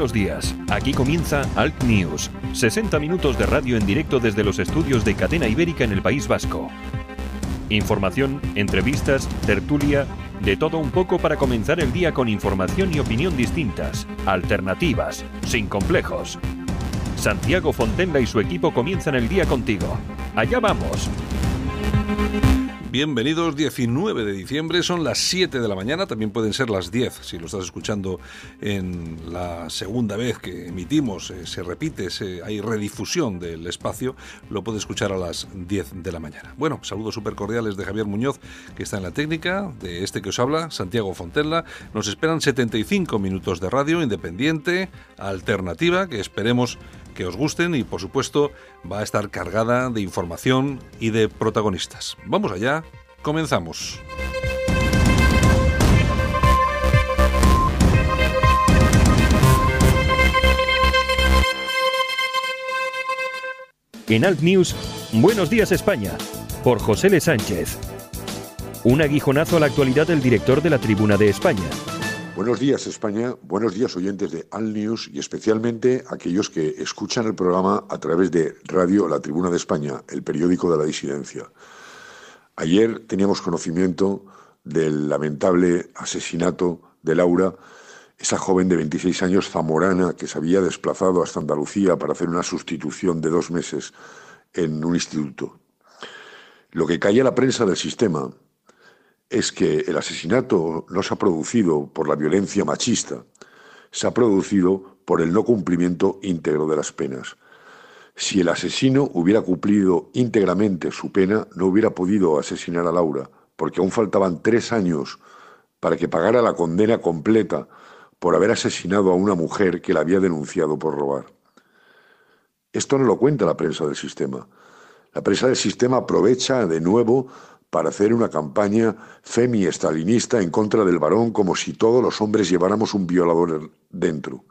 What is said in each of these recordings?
Buenos días, aquí comienza Alt News, 60 minutos de radio en directo desde los estudios de Cadena Ibérica en el País Vasco. Información, entrevistas, tertulia, de todo un poco para comenzar el día con información y opinión distintas, alternativas, sin complejos. Santiago Fontenla y su equipo comienzan el día contigo. Allá vamos. Bienvenidos, 19 de diciembre, son las 7 de la mañana, también pueden ser las 10 si lo estás escuchando en la segunda vez que emitimos, eh, se repite, hay redifusión del espacio, lo puedes escuchar a las 10 de la mañana. Bueno, saludos súper cordiales de Javier Muñoz, que está en la técnica, de este que os habla, Santiago Fontella. Nos esperan 75 minutos de radio independiente, alternativa, que esperemos que os gusten y por supuesto va a estar cargada de información y de protagonistas. Vamos allá, comenzamos. En Alt News, Buenos días España, por José L. Sánchez. Un aguijonazo a la actualidad del director de la Tribuna de España. Buenos días España, buenos días oyentes de Al News y especialmente aquellos que escuchan el programa a través de Radio La Tribuna de España, el periódico de la disidencia. Ayer teníamos conocimiento del lamentable asesinato de Laura, esa joven de 26 años zamorana que se había desplazado hasta Andalucía para hacer una sustitución de dos meses en un instituto. Lo que caía la prensa del sistema es que el asesinato no se ha producido por la violencia machista, se ha producido por el no cumplimiento íntegro de las penas. Si el asesino hubiera cumplido íntegramente su pena, no hubiera podido asesinar a Laura, porque aún faltaban tres años para que pagara la condena completa por haber asesinado a una mujer que la había denunciado por robar. Esto no lo cuenta la prensa del sistema. La prensa del sistema aprovecha de nuevo para hacer una campaña femi-estalinista en contra del varón como si todos los hombres lleváramos un violador dentro.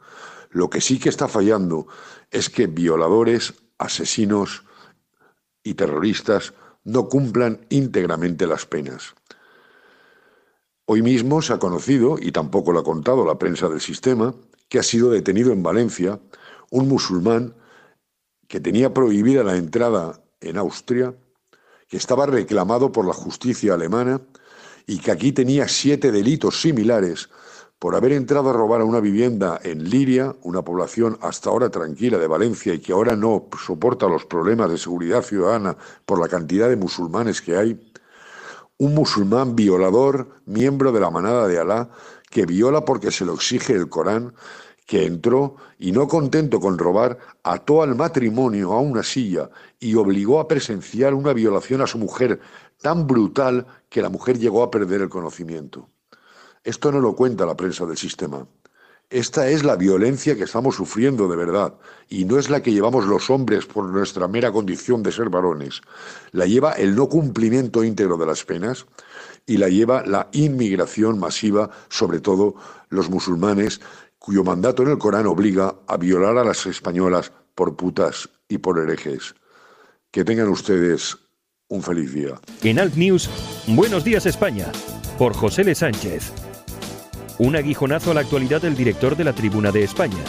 Lo que sí que está fallando es que violadores, asesinos y terroristas no cumplan íntegramente las penas. Hoy mismo se ha conocido, y tampoco lo ha contado la prensa del sistema, que ha sido detenido en Valencia un musulmán que tenía prohibida la entrada en Austria que estaba reclamado por la justicia alemana y que aquí tenía siete delitos similares por haber entrado a robar a una vivienda en Liria, una población hasta ahora tranquila de Valencia y que ahora no soporta los problemas de seguridad ciudadana por la cantidad de musulmanes que hay, un musulmán violador, miembro de la manada de Alá, que viola porque se lo exige el Corán que entró y no contento con robar, ató al matrimonio a una silla y obligó a presenciar una violación a su mujer tan brutal que la mujer llegó a perder el conocimiento. Esto no lo cuenta la prensa del sistema. Esta es la violencia que estamos sufriendo de verdad, y no es la que llevamos los hombres por nuestra mera condición de ser varones. La lleva el no cumplimiento íntegro de las penas y la lleva la inmigración masiva, sobre todo los musulmanes, cuyo mandato en el Corán obliga a violar a las españolas por putas y por herejes. Que tengan ustedes un feliz día. En Alt News, Buenos días España, por José L. Sánchez. Un aguijonazo a la actualidad del director de la Tribuna de España.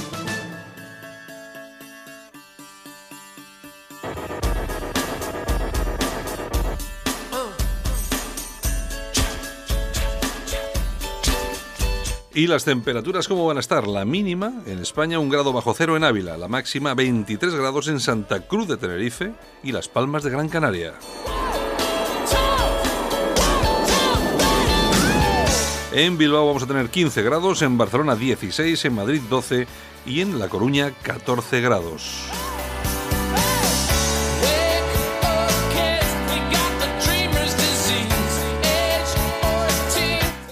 ¿Y las temperaturas cómo van a estar? La mínima en España un grado bajo cero en Ávila, la máxima 23 grados en Santa Cruz de Tenerife y Las Palmas de Gran Canaria. En Bilbao vamos a tener 15 grados, en Barcelona 16, en Madrid 12 y en La Coruña 14 grados.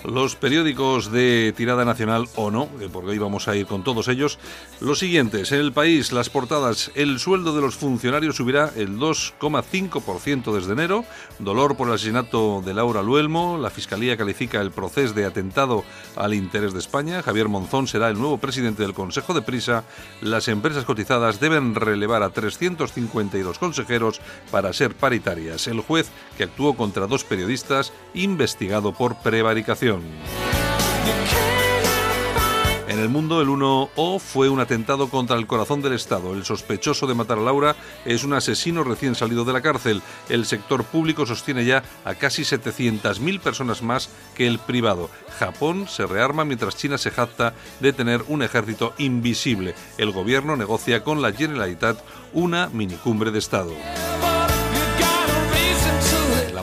Los periódicos de tirada nacional o no, eh, porque hoy vamos a ir con todos ellos. Los siguientes, en el país, las portadas, el sueldo de los funcionarios subirá el 2,5% desde enero, dolor por el asesinato de Laura Luelmo, la Fiscalía califica el proceso de atentado al interés de España, Javier Monzón será el nuevo presidente del Consejo de Prisa, las empresas cotizadas deben relevar a 352 consejeros para ser paritarias, el juez que actuó contra dos periodistas investigado por prevaricación. En el mundo, el 1O fue un atentado contra el corazón del Estado. El sospechoso de matar a Laura es un asesino recién salido de la cárcel. El sector público sostiene ya a casi 700.000 personas más que el privado. Japón se rearma mientras China se jacta de tener un ejército invisible. El gobierno negocia con la Generalitat una minicumbre de Estado.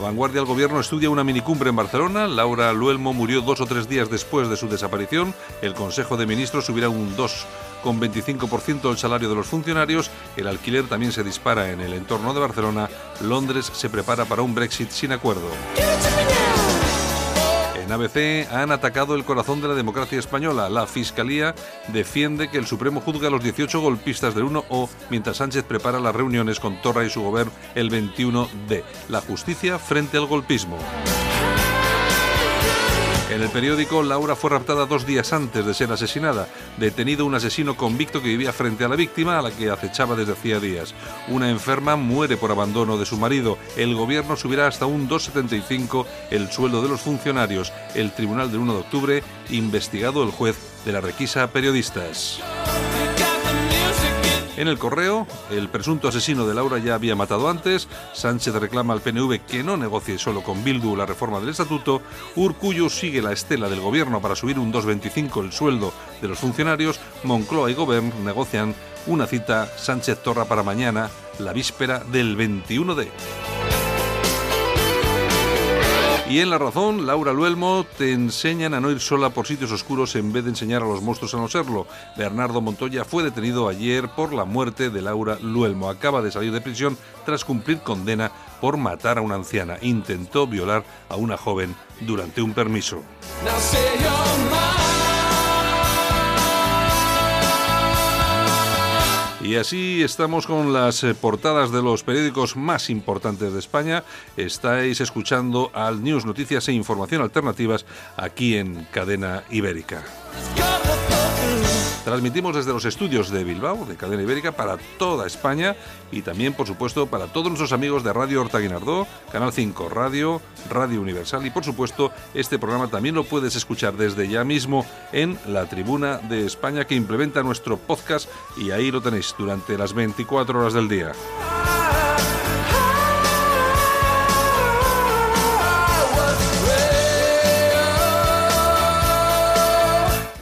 Vanguardia del gobierno estudia una minicumbre en Barcelona. Laura Luelmo murió dos o tres días después de su desaparición. El Consejo de Ministros subirá un 2,25% el salario de los funcionarios. El alquiler también se dispara en el entorno de Barcelona. Londres se prepara para un Brexit sin acuerdo. En ABC han atacado el corazón de la democracia española. La Fiscalía defiende que el Supremo juzga a los 18 golpistas del 1O mientras Sánchez prepara las reuniones con Torra y su gobierno el 21D. La justicia frente al golpismo. En el periódico, Laura fue raptada dos días antes de ser asesinada. Detenido un asesino convicto que vivía frente a la víctima, a la que acechaba desde hacía días. Una enferma muere por abandono de su marido. El gobierno subirá hasta un 2,75 el sueldo de los funcionarios. El tribunal del 1 de octubre, investigado el juez de la requisa a periodistas. En el correo, el presunto asesino de Laura ya había matado antes, Sánchez reclama al PNV que no negocie solo con Bildu la reforma del estatuto, Urcullo sigue la estela del gobierno para subir un 2,25 el sueldo de los funcionarios, Moncloa y Gobern negocian una cita. Sánchez-Torra para mañana, la víspera del 21D. Y en La Razón, Laura Luelmo te enseñan a no ir sola por sitios oscuros en vez de enseñar a los monstruos a no serlo. Bernardo Montoya fue detenido ayer por la muerte de Laura Luelmo. Acaba de salir de prisión tras cumplir condena por matar a una anciana. Intentó violar a una joven durante un permiso. Y así estamos con las eh, portadas de los periódicos más importantes de España. Estáis escuchando al News Noticias e Información Alternativas aquí en Cadena Ibérica. Transmitimos desde los estudios de Bilbao, de Cadena Ibérica, para toda España y también, por supuesto, para todos nuestros amigos de Radio Horta Guinardó, Canal 5 Radio, Radio Universal y, por supuesto, este programa también lo puedes escuchar desde ya mismo en la Tribuna de España que implementa nuestro podcast y ahí lo tenéis durante las 24 horas del día.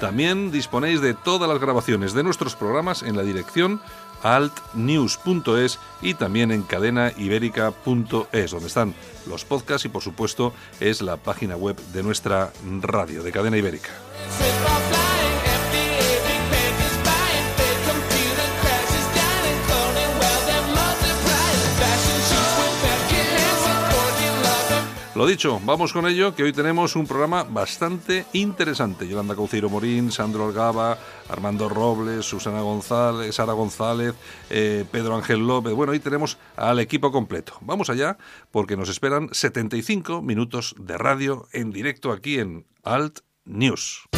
También disponéis de todas las grabaciones de nuestros programas en la dirección altnews.es y también en cadenaibérica.es, donde están los podcasts y por supuesto es la página web de nuestra radio, de Cadena Ibérica. Lo dicho, vamos con ello, que hoy tenemos un programa bastante interesante. Yolanda Cauceiro Morín, Sandro Orgaba, Armando Robles, Susana González, Sara González, eh, Pedro Ángel López. Bueno, hoy tenemos al equipo completo. Vamos allá porque nos esperan 75 minutos de radio en directo aquí en Alt News.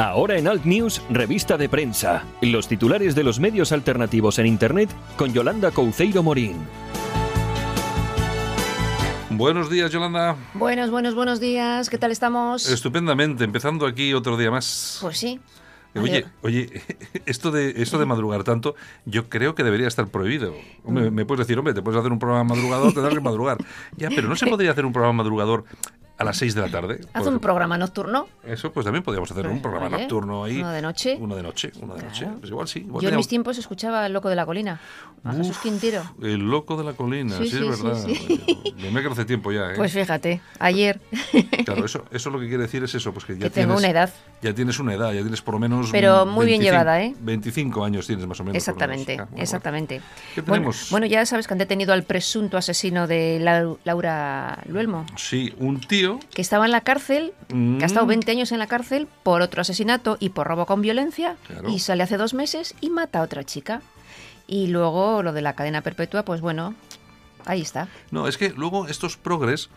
Ahora en Alt News, revista de prensa. Los titulares de los medios alternativos en Internet con Yolanda Couceiro Morín. Buenos días, Yolanda. Buenos, buenos, buenos días. ¿Qué tal estamos? Estupendamente, empezando aquí otro día más. Pues sí. Oye, oye, esto de esto de madrugar tanto, yo creo que debería estar prohibido. Hombre, me puedes decir, hombre, te puedes hacer un programa madrugador, tendrás que madrugar. Ya, pero no se podría hacer un programa madrugador a las 6 de la tarde. Haz un programa nocturno. Eso, pues también podríamos hacer un programa Oye, nocturno ahí. uno de noche. Uno de noche, uno de noche. Pues igual sí. igual Yo en mis tiempos escuchaba El Loco de la Colina, a Jesús Uf, Quintero. El loco de la colina, sí, Sí, es sí, verdad. sí. Me hace tiempo ya, ¿eh? Pues fíjate, ayer. Claro, eso, eso lo que quiere decir es eso, pues que ya Que tengo una edad. Ya tienes una edad, ya tienes por lo menos. Pero muy bien llevada, ¿eh? 25 años tienes más o menos. Exactamente, Ah, bueno, exactamente. ¿Qué Bueno, tenemos? bueno, ya sabes que han detenido al presunto asesino de Lau- Laura Luelmo, Sí, un tío. Que estaba en la cárcel, que ha estado Mm. 20 años en la cárcel por otro asesinato y por robo con violencia, Claro. y sale hace dos meses y mata a otra chica. Y luego lo de la cadena perpetua, pues bueno, ahí está. No, es que luego estos progres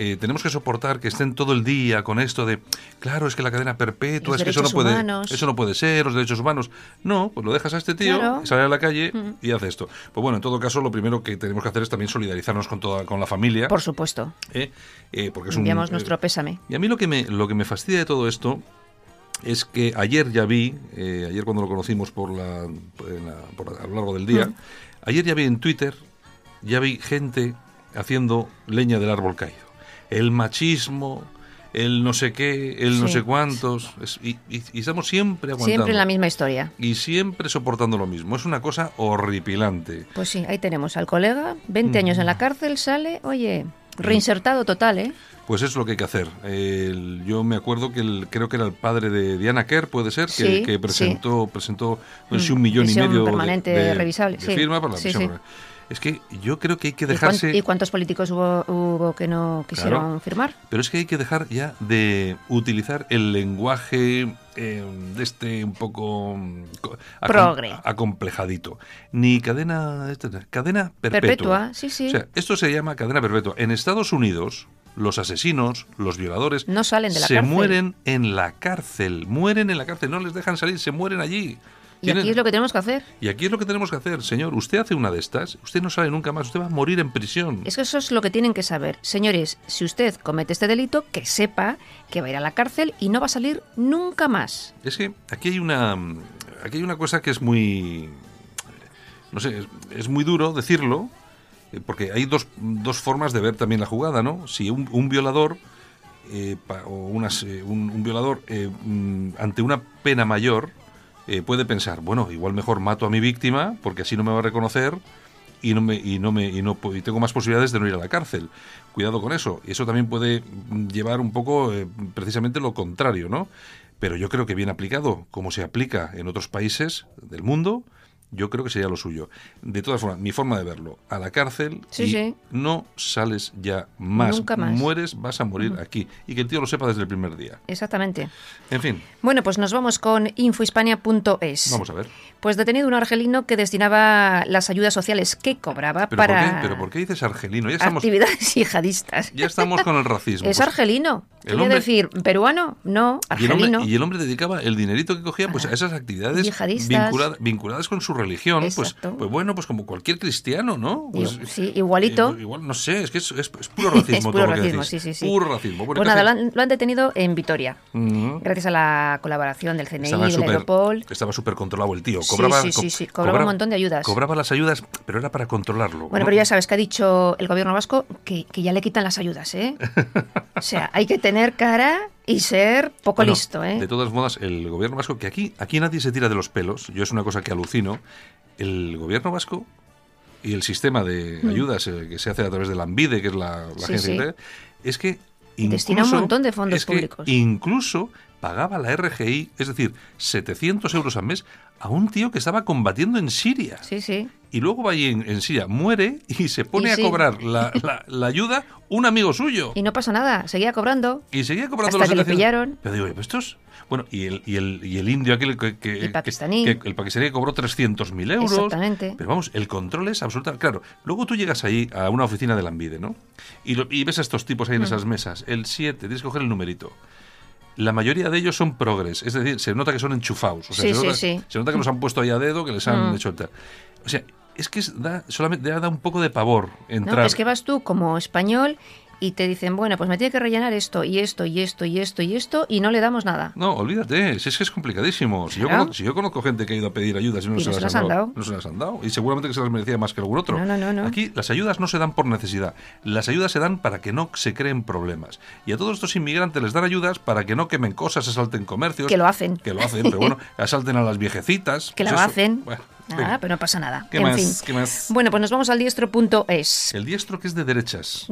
eh, tenemos que soportar que estén todo el día con esto de, claro, es que la cadena perpetua, Los es que eso no puede, humanos. eso no puede ser, los derechos humanos. No, pues lo dejas a este tío, Claro. sale a la calle y hace esto. Pues bueno, en todo caso, lo primero que tenemos que hacer es también solidarizarnos con toda, con la familia, Por supuesto. ¿eh? Eh, porque es un Enviamos eh, nuestro pésame. y a mí lo que me, lo que me fastidia de todo esto es que ayer ya vi, ayer cuando lo conocimos por la, por- a lo largo del día, ayer ya vi en Twitter, ya vi gente haciendo leña del árbol caído. El machismo, el no sé qué, el no Sí. sé cuántos, es- y, y- y estamos siempre aguantando. Siempre en la misma historia. Y siempre soportando lo mismo. Es una cosa horripilante. Pues sí, ahí tenemos al colega, Mm. 20 años en la cárcel, sale, oye, reinsertado total, ¿eh? Pues eso es lo que hay que hacer. El- yo me acuerdo que el- creo que era el padre de Diana Kerr, puede ser, que, Sí, que sí. presentó, presentó no sé si Mm, un millón y medio de- permanente de, revisable, de sí. firma para la. Es que yo creo que hay que ¿Y, cuán- dejarse... y cuántos políticos hubo, hubo que no quisieron Claro. firmar? Pero es que hay que dejar ya de utilizar el lenguaje eh, de este un poco mm, co- acom- Progre. acomplejadito. Ni cadena esta- cadena perpetua. Perpetua, sí, sí. O sea, esto se llama cadena perpetua. En Estados Unidos, los asesinos, los violadores No salen de la se cárcel. mueren en la cárcel, mueren en la cárcel, no les dejan salir, se mueren allí. Y aquí es lo que tenemos que hacer. y aquí es lo que tenemos que hacer, señor. Usted hace una de estas, usted no sale nunca más, usted va a morir en prisión. Es que eso es lo que tienen que saber. Señores, si usted comete este delito, que sepa que va a ir a la cárcel y no va a salir nunca más. Es que aquí hay una aquí hay una cosa que es muy no sé, es, es muy duro decirlo, eh, porque hay dos, dos formas de ver también la jugada, ¿no? Si un, un violador eh, pa- o unas, eh, un, un violador eh, mm, ante una pena mayor eh, puede pensar, bueno, igual mejor mato a mi víctima porque así no me va a reconocer y no me y no me y no y tengo más posibilidades de no ir a la cárcel. Cuidado con eso. Y eso también puede llevar un poco eh, precisamente lo contrario, ¿no? Pero yo creo que bien aplicado, como se aplica en otros países del mundo, yo creo que sería lo suyo. De todas formas, mi forma de verlo, a la cárcel Sí, y sí. no sales ya más. Nunca más. Mueres, vas a morir aquí. Y que el tío lo sepa desde el primer día. Exactamente. En fin, Bueno, pues nos vamos con infohispania.es. vamos a ver. Pues detenido un argelino que destinaba las ayudas sociales que cobraba ¿Pero, para por qué, ¿Pero por qué dices argelino? Ya estamos, actividades yihadistas. ya estamos con el racismo. Es Pues, argelino. el Quiere hombre- decir, peruano, no, Y el, argelino. hombre, y el hombre dedicaba el dinerito que cogía pues, a esas actividades vinculadas, vinculadas con su religión. Pues, Exacto. pues bueno, pues como cualquier cristiano, ¿no? Pues, sí, igualito. igual, no sé, es que es, es- es puro racismo. Es todo puro lo que racismo, decís. sí, sí, sí. Puro racismo. Bueno, Pues ¿qué nada, lo han, lo han detenido en Vitoria. Gracias a la colaboración del CNI, Estaba del súper Europol. estaba súper controlado el tío. Sí, Cobraba, sí, sí, co- sí, cobraba un montón de ayudas. Cobraba las ayudas, pero era para controlarlo. Bueno, ¿no? pero ya sabes que ha dicho el gobierno vasco que, que ya le quitan las ayudas, ¿eh? O sea, hay que tener cara y ser poco Bueno, listo, ¿eh? De todas modas, el gobierno vasco, que aquí, aquí nadie se tira de los pelos, yo es una cosa que alucino, el gobierno vasco y el sistema de ayudas eh, que se hace a través de la ANVIDE, que es la, la Mm. Sí, agencia sí. es que incluso, Destina un montón de fondos es que públicos. incluso pagaba la RGI, es decir, 700 euros al mes, a un tío que estaba combatiendo en Siria. Sí, sí. Y luego va allí en, en Siria, muere y se pone Y a sí. cobrar la, la- la ayuda un amigo suyo. Y no pasa nada, seguía cobrando. Y seguía cobrando Hasta los que le 700. pillaron. Pero digo, "Pero estos... Bueno, y el, y el, y el indio aquel que, que- El pakistaní. que- que el pakistaní que cobró 300.000 euros. Exactamente. Pero vamos, el control es absoluta. Claro, luego tú llegas ahí a una oficina de la Envide, ¿no? Y, lo- y ves a estos tipos ahí en esas mesas. El 7, tienes que coger el numerito. La mayoría de ellos son progres, es decir, se nota que son enchufados. O sea, Sí, se, sí, nota, sí. se nota que los han puesto ahí a dedo, que les han Mm. hecho el tal. O sea, es que da, solamente da un poco de pavor No, entrar. es que vas tú como español y te dicen, bueno, pues me tiene que rellenar esto y esto y esto y esto y esto y no le damos nada. No, olvídate, si es que es complicadísimo. Si, yo conozco, si yo conozco gente que ha ido a pedir ayudas y no, Y se, no las se las han dado. No se las han dado. Y seguramente que se las merecía más que algún otro. No, no, no, no. Aquí las ayudas no se dan por necesidad. Las ayudas se dan para que no se creen problemas. Y a todos estos inmigrantes les dan ayudas para que no quemen cosas, asalten comercios. Que lo hacen. Que lo hacen, pero bueno, asalten a las viejecitas. Que Pues lo eso. hacen. Bueno, Nada, pero no pasa nada. ¿Qué en más? fin. ¿Qué más? Bueno, pues nos vamos al diestro.es. El diestro que es de derechas.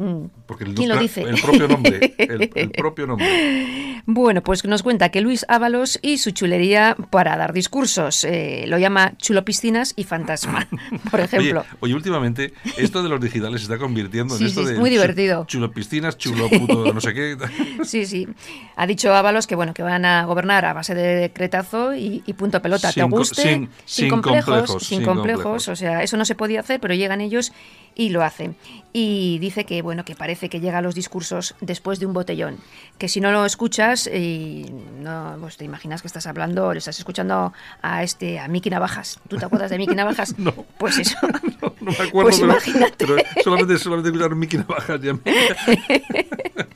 Porque el, Mm. ¿Quién lo dice? el propio nombre. El, el propio nombre. Bueno, pues nos cuenta que Luis Ábalos y su chulería para dar discursos. eh, lo llama chulo piscinas y fantasma, por ejemplo. Oye, oye, últimamente esto de los digitales se está convirtiendo Sí, en esto sí, es de muy divertido. chulo piscinas, chulo puto no sé qué. Sí, sí. Ha dicho Ábalos que bueno que van a gobernar a base de decretazo y, y punto pelota. Sin ¿Te guste? sin- sin complejos. Complejos, sin, sin complejos, complejos. o sea, eso no se podía hacer, pero llegan ellos y lo hacen. Y dice que bueno, que parece que llega a los discursos después de un botellón, que si no lo escuchas y no, pues te imaginas que estás hablando, le estás escuchando a este a Miki Navajas. ¿Tú te acuerdas de Miki Navajas? No. Pues eso. No, no me acuerdo, Pues pero, imagínate. pero solamente, solamente escuchar Mickey Navajas ya me...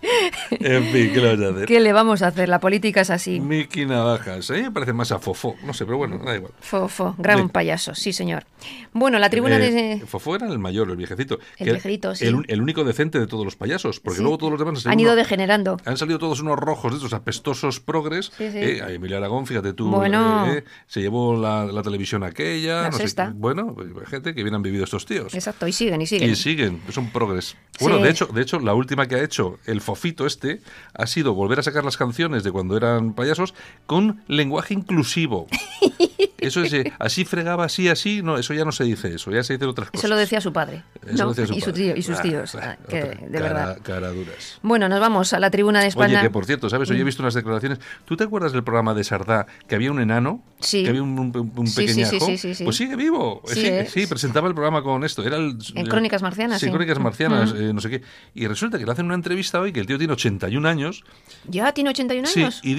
En fin, ¿qué le vas a hacer? ¿Qué le vamos a hacer? La política es así. Mickey Navajas. Me parece más a Fofó. No sé, pero bueno, da igual. Fofo, gran payaso, sí señor. Bueno, la tribuna Eh, de... Fofó era el mayor, el viejecito. El viejito, sí. El, el único decente de todos los payasos. Porque Sí. luego todos los demás Han ido uno- degenerando. Han salido todos unos rojos de estos apestosos progres. Sí, sí. Eh, a Emilio Aragón, fíjate tú, Bueno. eh, se llevó la, la televisión aquella. La no sé sexta. qué. bueno, gente que bien han vivido estos tíos. Exacto, y siguen, y siguen. Y siguen, son progres. Bueno, de hecho, de hecho, la última que ha hecho el fofito este ha sido volver a sacar las canciones de cuando eran payasos con lenguaje inclusivo. Eso es, eh, así fregaba, así, así, no, eso ya no se dice eso, ya se dicen otras cosas. Eso lo decía su padre. Eso ¿no? lo decía su y, su tío, y sus Ah, tíos. ah, ah, que, otra, de cara- verdad. Caraduras. Bueno, nos vamos a la tribuna de España. Oye, que por cierto, ¿sabes? Hoy he visto unas declaraciones. ¿Tú te acuerdas del programa de Sardá que había un enano? Sí. Que había un, un- un Sí, sí, pequeñajo. sí, sí, sí, sí. Pues sigue vivo. Sí, Sí, es. sí, presentaba el programa con esto. Era el, En Crónicas Marcianas, Sí, sí. Crónicas Marcianas, Mm. eh, no sé qué. Y resulta que le hacen una entrevista hoy que el tío tiene 81 años. ¿Ya tiene 81 Sí, años? y Oh.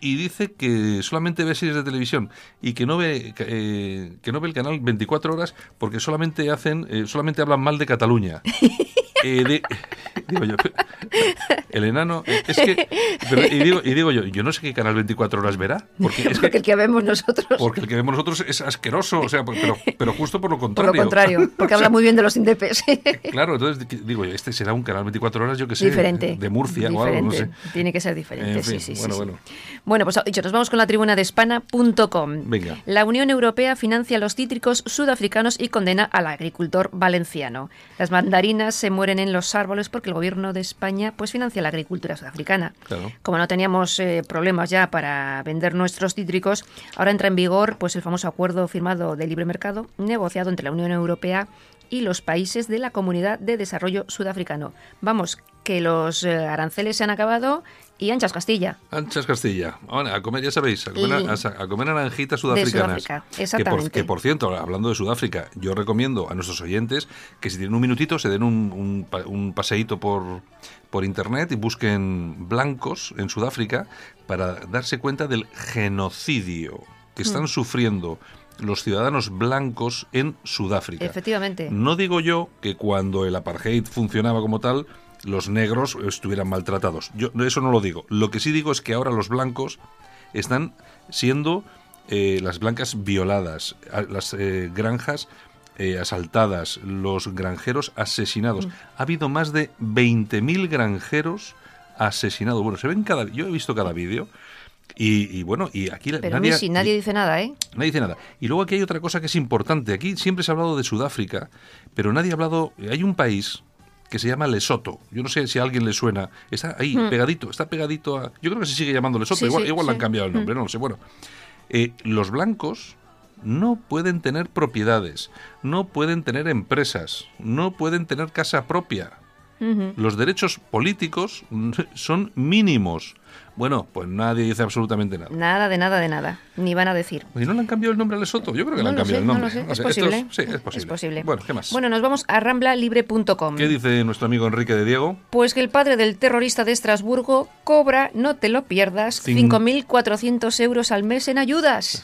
Y dice que solamente ve series de televisión y que no ve eh, que no ve el canal 24 horas porque solamente hacen eh, solamente hablan mal de Cataluña. Eh, de- digo yo, el enano es que pero- y, digo, y digo yo, yo no sé qué canal 24 horas verá porque es Porque que el que vemos nosotros. porque el que vemos nosotros es asqueroso, o sea, pero, pero justo por lo por contrario. lo contrario, porque habla muy bien de los indepes. Claro, entonces digo, este será un canal 24 horas, yo que sé, diferente. de Murcia o algo, no sé. Tiene que ser diferente, En sí, fin, sí, sí, bueno, sí. bueno. Bueno, pues dicho, nos vamos con la tribuna de Espana.com. Venga. La Unión Europea financia los cítricos sudafricanos y condena al agricultor valenciano. Las mandarinas se mueren en los árboles porque el gobierno de España pues financia la agricultura sudafricana. Claro. Como no teníamos eh, problemas ya para vender nuestros cítricos, ahora entra en vigor pues el famoso acuerdo firmado de libre mercado negociado entre la Unión Europea y los países de la Comunidad de Desarrollo Sudafricano. Vamos, que los eh, aranceles se han acabado y anchas Castilla. Anchas Castilla. Ahora, a comer, ya sabéis, a comer, Y- a, a comer naranjitas sudafricanas. Sudáfrica, Que por, exactamente. que por cierto, hablando de Sudáfrica, yo recomiendo a nuestros oyentes que si tienen un minutito se den un, un, un paseíto por, por internet y busquen blancos en Sudáfrica para darse cuenta del genocidio que Mm. están sufriendo los ciudadanos blancos en Sudáfrica. Efectivamente. No digo yo que cuando el apartheid funcionaba como tal, los negros estuvieran maltratados. Yo eso no lo digo. Lo que sí digo es que ahora los blancos están siendo eh, las blancas violadas, las eh, granjas eh, asaltadas, los granjeros asesinados. Ha habido más de 20.000 granjeros asesinados. Bueno, se ven cada yo he visto cada vídeo y, y bueno, y aquí la- Pero Missy, nadie dice nada, ¿eh? Nadie dice nada. Y luego aquí hay otra cosa que es importante. Aquí siempre se ha hablado de Sudáfrica, pero nadie ha hablado. Hay un país que se llama Lesoto. Yo no sé si a alguien le suena. Está ahí, pegadito, está pegadito a. Yo creo que se sigue llamando Lesoto. Hmm. Sí, igual sí, igual le han cambiado el nombre, no lo sé. Bueno, eh, los blancos no pueden tener propiedades, no pueden tener empresas, no pueden tener casa propia. Los derechos políticos son mínimos. Bueno, pues nadie dice absolutamente nada. Nada de nada de nada. Ni van a decir. ¿Y no le han cambiado el nombre a Lesoto? Yo creo que le han cambiado sé, el no nombre. lo sé. No Es sé, esto posible. sí, es posible. Bueno, ¿qué más? Bueno, nos vamos a ramblalibre.com. ¿Qué dice nuestro amigo Enrique de Diego? Pues que el padre del terrorista de Estrasburgo cobra, no te lo pierdas, Cin- 5.400 euros al mes en ayudas.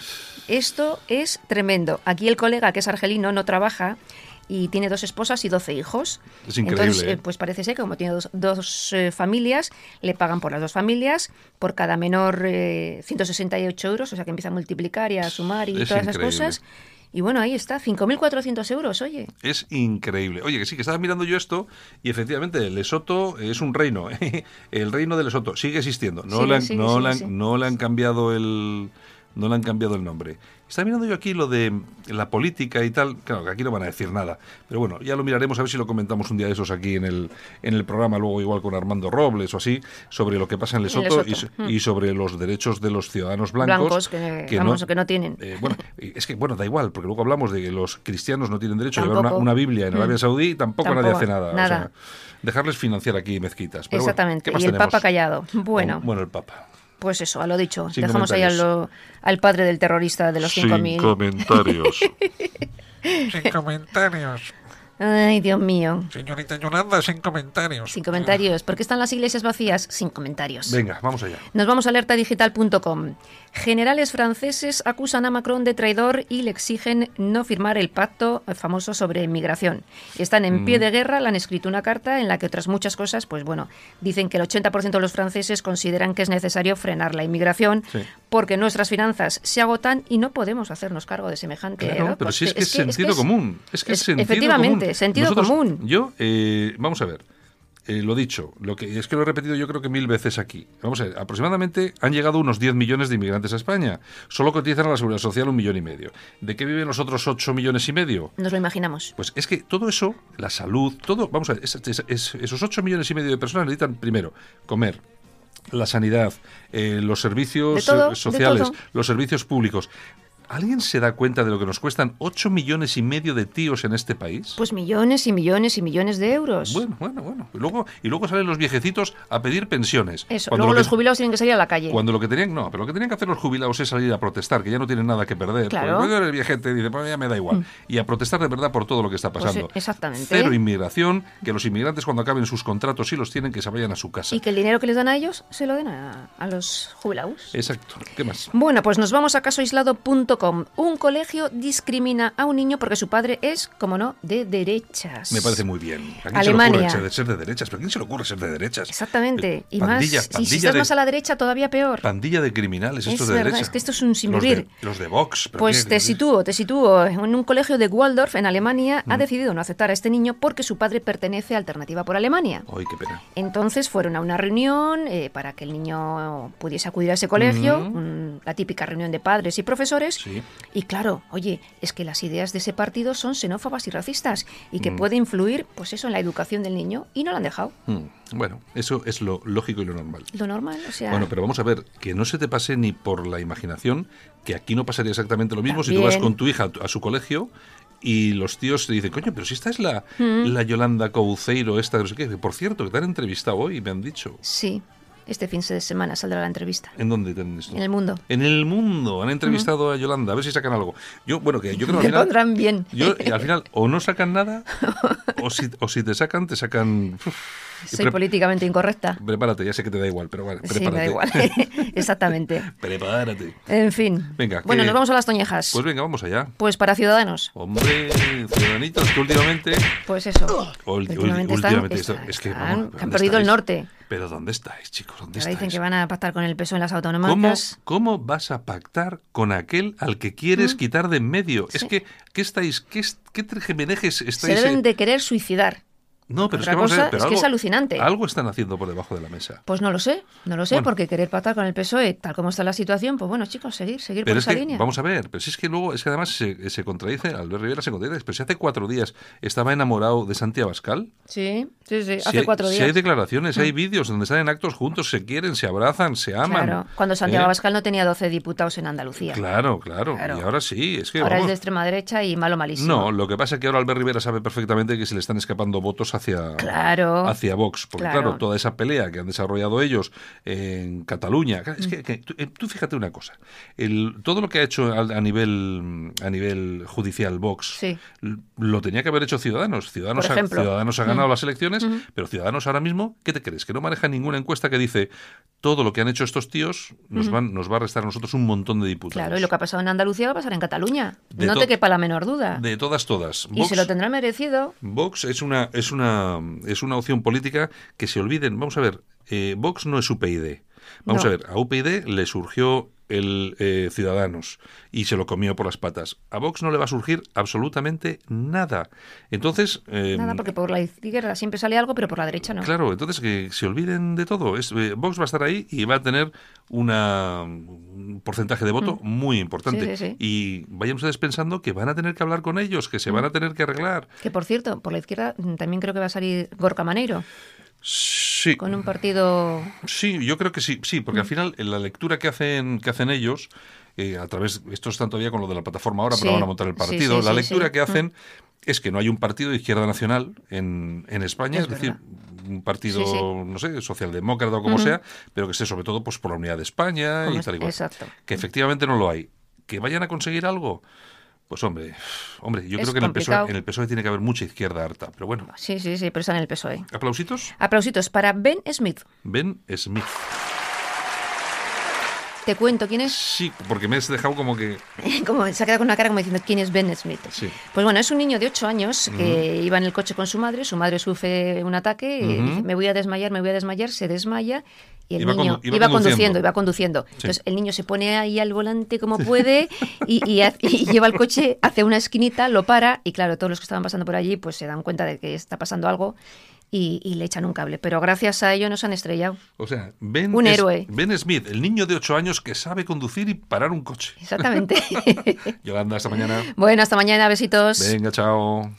Esto es tremendo. Aquí el colega, que es argelino, no trabaja y tiene dos esposas y 12 hijos. Es increíble, Entonces, ¿eh? eh, pues parece ser que como tiene dos, dos, eh, familias, le pagan por las dos familias, por cada menor eh, 168 euros, o sea que empieza a multiplicar y a sumar y Es todas esas cosas. Y bueno, ahí está, 5.400 euros, oye. Es increíble. Oye, que sí, que estaba mirando yo esto y efectivamente Lesoto es un reino. ¿eh? El reino de Lesoto sigue existiendo. No, le, han, no, le han- no le han cambiado el no le han cambiado el nombre. Estaba mirando yo aquí lo de la política y tal. Claro, que aquí no van a decir nada. Pero bueno, ya lo miraremos a ver si lo comentamos un día de esos aquí en el, en el programa, luego igual con Armando Robles o así, sobre lo que pasa en Lesoto, mm. y sobre los derechos de los ciudadanos blancos. Blancos que, vamos, que no tienen. Eh, bueno, es que bueno, da igual, porque luego hablamos de que los cristianos no tienen derecho a llevar una, Biblia en Arabia Mm. Saudí y tampoco, Tampoco, nadie hace nada. o nada. sea, dejarles financiar aquí mezquitas. Pero bueno, Exactamente. ¿qué más y el tenemos? Papa callado. Bueno, Bueno, el Papa. Pues eso, a lo dicho. Sin Dejamos ahí lo- al padre del terrorista de los 5.000. comentarios. Sin comentarios. Ay, Dios mío. Señorita Yolanda, sin comentarios. Sin comentarios. ¿Por qué están las iglesias vacías? Sin comentarios. Venga, vamos allá. Nos vamos a alertadigital.com. Generales franceses acusan a Macron de traidor y le exigen no firmar el pacto famoso sobre migración. Están en Mm. pie de guerra, le han escrito una carta en la que otras muchas cosas, pues bueno, dicen que el 80% de los franceses consideran que es necesario frenar la inmigración Sí. porque nuestras finanzas se agotan y no podemos hacernos cargo de semejante Claro, pero si es que es sentido común. Es que es, es- sentido efectivamente, común. sentido Nosotros- común. Yo, eh, vamos a ver. Eh, lo dicho, lo que es que lo he repetido yo creo que mil veces aquí. Vamos a ver, aproximadamente han llegado unos 10 millones de inmigrantes a España. Solo cotizan a la seguridad social un millón y medio. ¿De qué viven los otros 8 millones y medio? Nos lo imaginamos. Pues es que todo eso, la salud, todo, vamos a ver, es- es- es- esos 8 millones y medio de personas necesitan primero comer, la sanidad, eh, los servicios todo, eh, sociales, los servicios públicos. ¿Alguien se da cuenta de lo que nos cuestan 8 millones y medio de tíos en este país? Pues millones y millones y millones de euros. bueno, bueno, bueno. Y luego, y luego salen los viejecitos a pedir pensiones. Eso, Cuando luego lo que- los jubilados tienen que salir a la calle. Cuando lo que tenían, no, pero lo que tenían que hacer los jubilados es salir a protestar, que ya no tienen nada que perder. Claro. Porque el viejete dice, pues ya me da igual. Y a protestar de verdad por todo lo que está Pues, pasando. exactamente. Cero inmigración, que los inmigrantes cuando acaben sus contratos, si los tienen, que se vayan a su casa. Y que el dinero que les dan a ellos se lo den a, a los jubilados. Exacto. ¿Qué más? Bueno, pues nos vamos a casoaislado.com. Un colegio discrimina a un niño porque su padre es, como no, de derechas. Me parece muy bien. ¿A quién Alemania. se le ocurre ser de derechas? ¿Pero a quién se le ocurre ser de derechas? Exactamente. Y Pandilla- más, y si estás de- más a la derecha, todavía peor. Pandilla de criminales, Es estos de verdad, derecha. es que esto es un sin Los de- vivir. Los de, Vox. ¿pero Pues te sitúo, te sitúo. En un colegio de Waldorf, en Alemania, Mm. ha decidido no aceptar a este niño porque su padre pertenece a Alternativa por Alemania. Ay, qué pena. Entonces fueron a una reunión eh, para que el niño pudiese acudir a ese colegio, un- la típica reunión de padres y profesores. Sí. Y claro, oye, es que las ideas de ese partido son xenófobas y racistas y Mm. que puede influir, pues eso, en la educación del niño y no lo han dejado. Mm, Bueno, eso es lo lógico y lo normal. Lo normal, o sea. Bueno, pero vamos a ver, que no se te pase ni por la imaginación, que aquí no pasaría exactamente lo mismo si tú vas con tu hija a su colegio y los tíos te dicen, coño, pero si esta es la, Mm. la Yolanda Couceiro, esta, no sé qué. Por cierto, que te han entrevistado hoy, me han dicho. Sí, este fin de semana saldrá la entrevista. ¿En dónde te han visto? En el mundo. En el mundo. Han entrevistado a Yolanda, a ver si sacan algo. Yo, bueno, que yo creo que al final... pondrán bien. Yo, al final, o no sacan nada, o si, o si te sacan, te sacan... uf, Soy políticamente incorrecta. Prepárate, ya sé que te da igual, pero vale, Sí, me da prepárate. igual. Exactamente. prepárate. En fin. Venga, Bueno, nos vamos a las toñejas. Pues venga, vamos allá. Pues para Ciudadanos. Hombre, ciudadanitos que últimamente... Pues eso. Últimamente están- últimamente esto- están- es que, vamos, que ¿dónde han perdido el estáis? norte. Pero ¿dónde estáis, chicos? ¿Dónde Ahora dicen estáis? que van a pactar con el PSOE en las ¿Cómo, autonómicas. ¿Cómo vas a pactar con aquel al que quieres quitar de en medio? Es Mm. Que, ¿qué estáis? ¿Qué, qué trejemenejes Se estáis? deben eh? de querer suicidar. No, pero Otra es que, vamos a cosa ver, pero es que es algo- alucinante. Algo están haciendo por debajo de la mesa. Pues no lo sé, no lo sé, Bueno. porque querer pactar con el PSOE, tal como está la situación, pues bueno, chicos, seguir, seguir Pero por es esa que, línea. vamos a ver, pero si es que luego, es que además se, se contradice, Albert Rivera se contradice, pero si hace cuatro días estaba enamorado de Santiago Abascal, Sí, sí, sí, si hace hay, cuatro si días. Mm. hay declaraciones, hay vídeos donde salen actos juntos, se quieren, se abrazan, se aman. Claro, cuando Santiago ¿eh? Abascal no tenía 12 diputados en Andalucía. Claro, claro, Claro. Y ahora sí, es que Ahora es vamos, de extrema derecha y malo malísimo. No, lo que pasa es que ahora Albert Rivera sabe perfectamente que se le están escapando votos hacia, Claro. hacia Vox. Porque Claro. claro. toda esa pelea que han desarrollado ellos en Cataluña. Es que, que tú, eh, tú fíjate una cosa. El, todo lo que ha hecho a, a nivel a nivel judicial Vox Sí. lo tenía que haber hecho Ciudadanos. Ciudadanos, ha. Ciudadanos ha ganado Mm. las elecciones, pero Ciudadanos ahora mismo, ¿qué te crees? Que no maneja ninguna encuesta que dice todo lo que han hecho estos tíos nos, van, nos va a restar a nosotros un montón de diputados. Claro, y lo que ha pasado en Andalucía va a pasar en Cataluña. De no te quepa la menor duda. De todas, todas. y se lo tendrá merecido. Vox es una, es una, es una opción política que se olviden. Vamos a ver, eh, Vox no es UPyD. Vamos No. a ver, a UPyD le surgió el eh, Ciudadanos y se lo comió por las patas. A Vox no le va a surgir absolutamente nada. Entonces, eh, Nada, porque por la izquierda siempre sale algo, pero por la derecha no. Claro, entonces que se olviden de todo. Es, eh, Vox va a estar ahí y va a tener una, un porcentaje de voto muy importante. Mm. Sí, sí, sí. Y vayan ustedes pensando que van a tener que hablar con ellos, que Mm. se van a tener que arreglar. Que por cierto, por la izquierda mm, también creo que va a salir Gorka Maneiro, Sí. con un partido... Sí, yo creo que sí, sí, porque al final en la lectura que hacen, que hacen ellos que a través, esto están todavía con lo de la plataforma ahora, Sí, pero van a montar el partido. sí, la lectura que hacen es que no hay un partido de izquierda nacional en, en España, es, Es decir, un partido, Sí, sí. no sé, socialdemócrata o como sea, pero que esté sobre todo pues por la unidad de España Como y tal y cual. exacto. Que efectivamente no lo hay. Que vayan a conseguir algo. Pues hombre, hombre, yo Es creo que en el, PSOE, en el PSOE tiene que haber mucha izquierda harta. Pero bueno, Sí, sí, sí, pero está en el PSOE. aplausitos. Aplausitos para Ben Smith. Ben Smith. Te cuento quién es. Sí, porque me has dejado como que... como se ha quedado con una cara como diciendo quién es Ben Smith. Sí. Pues bueno, es un niño de 8 años que iba en el coche con su madre, su madre sufre un ataque, y dice, me voy a desmayar, me voy a desmayar, se desmaya y el Iba niño condu- iba iba, conduciendo. conduciendo, iba conduciendo. Sí. Entonces el niño se pone ahí al volante como puede y, y lleva el coche hacia una esquinita, lo para y claro, todos los que estaban pasando por allí pues se dan cuenta de que está pasando algo y, y le echan un cable. Pero gracias a ello nos han estrellado. O sea, Ben, Un es- héroe. Ben Smith, el niño de 8 años que sabe conducir y parar un coche. Exactamente. Yolanda, hasta mañana. bueno, hasta mañana, besitos. Venga, chao.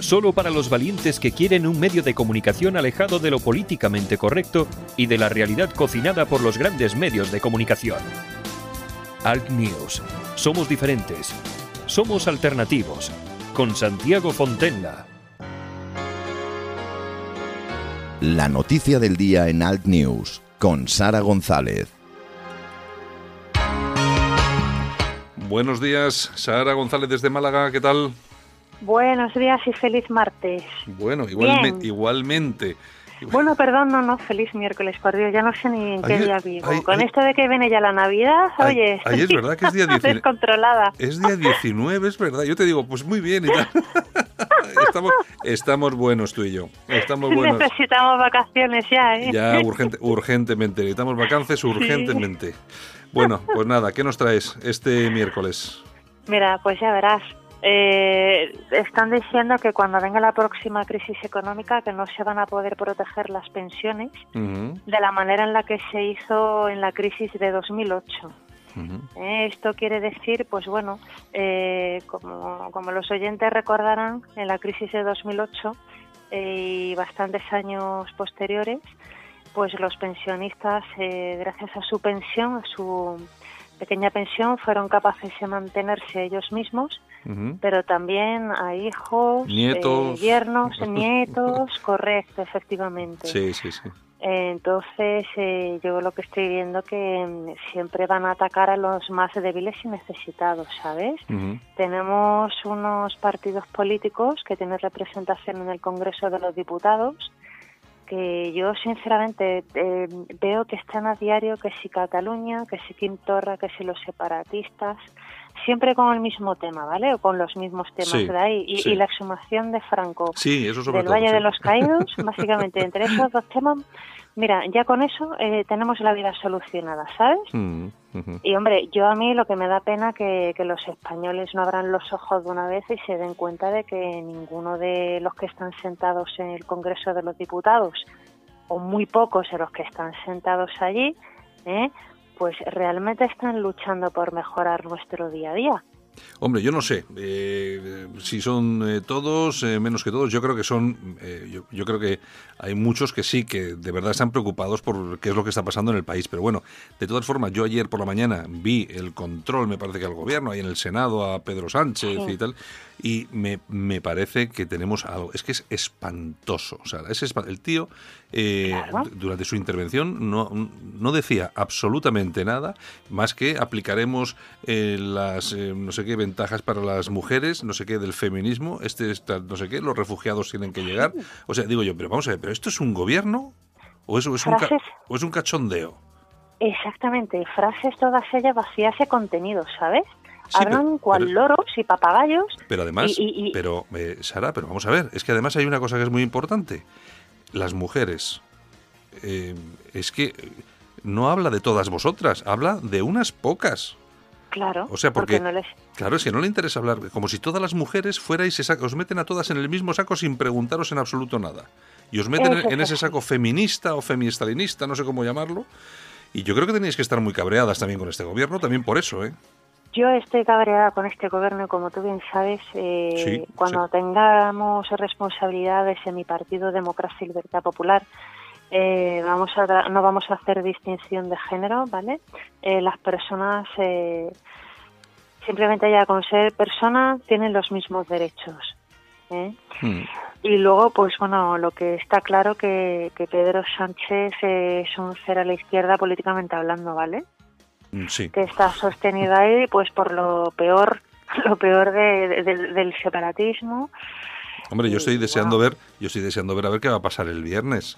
Solo para los valientes que quieren un medio de comunicación alejado de lo políticamente correcto y de la realidad cocinada por los grandes medios de comunicación. Alt News. Somos diferentes. Somos alternativos. Con Santiago Fontenla. La noticia del día en Alt News con Sara González. Buenos días, Sara González desde Málaga, ¿qué tal? Buenos días y feliz martes. Bueno, igualme- Bien. igualmente. Bueno, perdón, no, no, feliz miércoles, por Dios, ya no sé ni en qué Ayer- día vivo. ay- Con ay- esto de que viene ya la Navidad, Ay- oye, es verdad que es día 19. descontrolada. Es día 19, es verdad. Yo te digo, pues muy bien y tal. estamos, estamos buenos tú y yo. Estamos buenos. Necesitamos vacaciones ya, ¿eh? Ya urgente, urgentemente. Necesitamos vacances urgentemente. Bueno, pues nada, ¿qué nos traes este miércoles? Mira, pues ya verás. Eh, están diciendo que cuando venga la próxima crisis económica que no se van a poder proteger las pensiones de la manera en la que se hizo en la crisis de 2008. ujú. Eh, Esto quiere decir, pues bueno, eh, como, como los oyentes recordarán, en la crisis de 2008 eh, y bastantes años posteriores, pues los pensionistas, eh, gracias a su pensión, a su pequeña pensión, fueron capaces de mantenerse ellos mismos, Pero también a hijos, Nietos. eh, yernos, nietos, correcto, efectivamente. Sí, sí, sí. Entonces, eh, yo lo que estoy viendo que mm, siempre van a atacar a los más débiles y necesitados, ¿sabes? Tenemos unos partidos políticos que tienen representación en el Congreso de los Diputados que yo sinceramente eh, veo que están a diario que si Cataluña, que si Quim Torra, que si los separatistas, siempre con el mismo tema, ¿vale? O con los mismos temas Sí, de ahí. Y, sí. y la exhumación de Franco Sí, eso sobre del todo. Valle de los Caídos, básicamente entre esos dos temas, mira, ya con eso eh, tenemos la vida solucionada, ¿sabes? Mm. Y hombre, yo a mí lo que me da pena que, que los españoles no abran los ojos de una vez y se den cuenta de que ninguno de los que están sentados en el Congreso de los Diputados, o muy pocos de los que están sentados allí, ¿eh? Pues realmente están luchando por mejorar nuestro día a día. Hombre, yo no sé eh, si son eh, todos, eh, menos que todos. Yo creo que son, yo, yo creo que hay muchos que sí, que de verdad están preocupados por qué es lo que está pasando en el país. Pero bueno, de todas formas, yo ayer por la mañana vi el control, me parece que al gobierno, ahí en el Senado, a Pedro Sánchez Sí. y tal, y me, me parece que tenemos algo. Es que es espantoso. O sea, es el tío, eh, Claro. durante su intervención, no, no decía absolutamente nada más que aplicaremos eh, las eh, no sé qué ventajas para las mujeres, no sé qué del feminismo, este está- no sé qué, los refugiados tienen que llegar. O sea, digo yo, pero vamos a ver, ¿pero esto es un gobierno o eso es un, ca- o es un cachondeo? Exactamente, frases todas ellas vacías de contenido, ¿sabes? Sí, Hablan pero- cual pero- loros y papagayos. Pero además, Y- y- y- pero eh, Sara, pero vamos a ver, es que además hay una cosa que es muy importante. Las mujeres, eh, es que no habla de todas vosotras, habla de unas pocas. Claro, O sea, porque, no les... claro, es que no le interesa hablar, como si todas las mujeres fuerais, os meten a todas en el mismo saco sin preguntaros en absoluto nada. Y os meten en, ese saco feminista o femiestalinista, no sé cómo llamarlo. Y yo creo que tenéis que estar muy cabreadas también con este gobierno, también por eso, ¿eh? Yo estoy cabreada con este gobierno y como tú bien sabes, eh, Sí, cuando sí. tengamos responsabilidades en mi partido Democracia y Libertad Popular, eh, vamos a tra- no vamos a hacer distinción de género, ¿vale? Eh, las personas eh, simplemente ya con ser persona tienen los mismos derechos. ¿eh? Mm. Y luego, pues bueno, lo que está claro que, que Pedro Sánchez es un ser a la izquierda políticamente hablando, ¿vale? Mm, Sí. Que está sostenido ahí, pues por lo peor, lo peor de- de- del separatismo. Hombre, yo estoy Y, deseando wow. ver, yo estoy deseando ver a ver qué va a pasar el viernes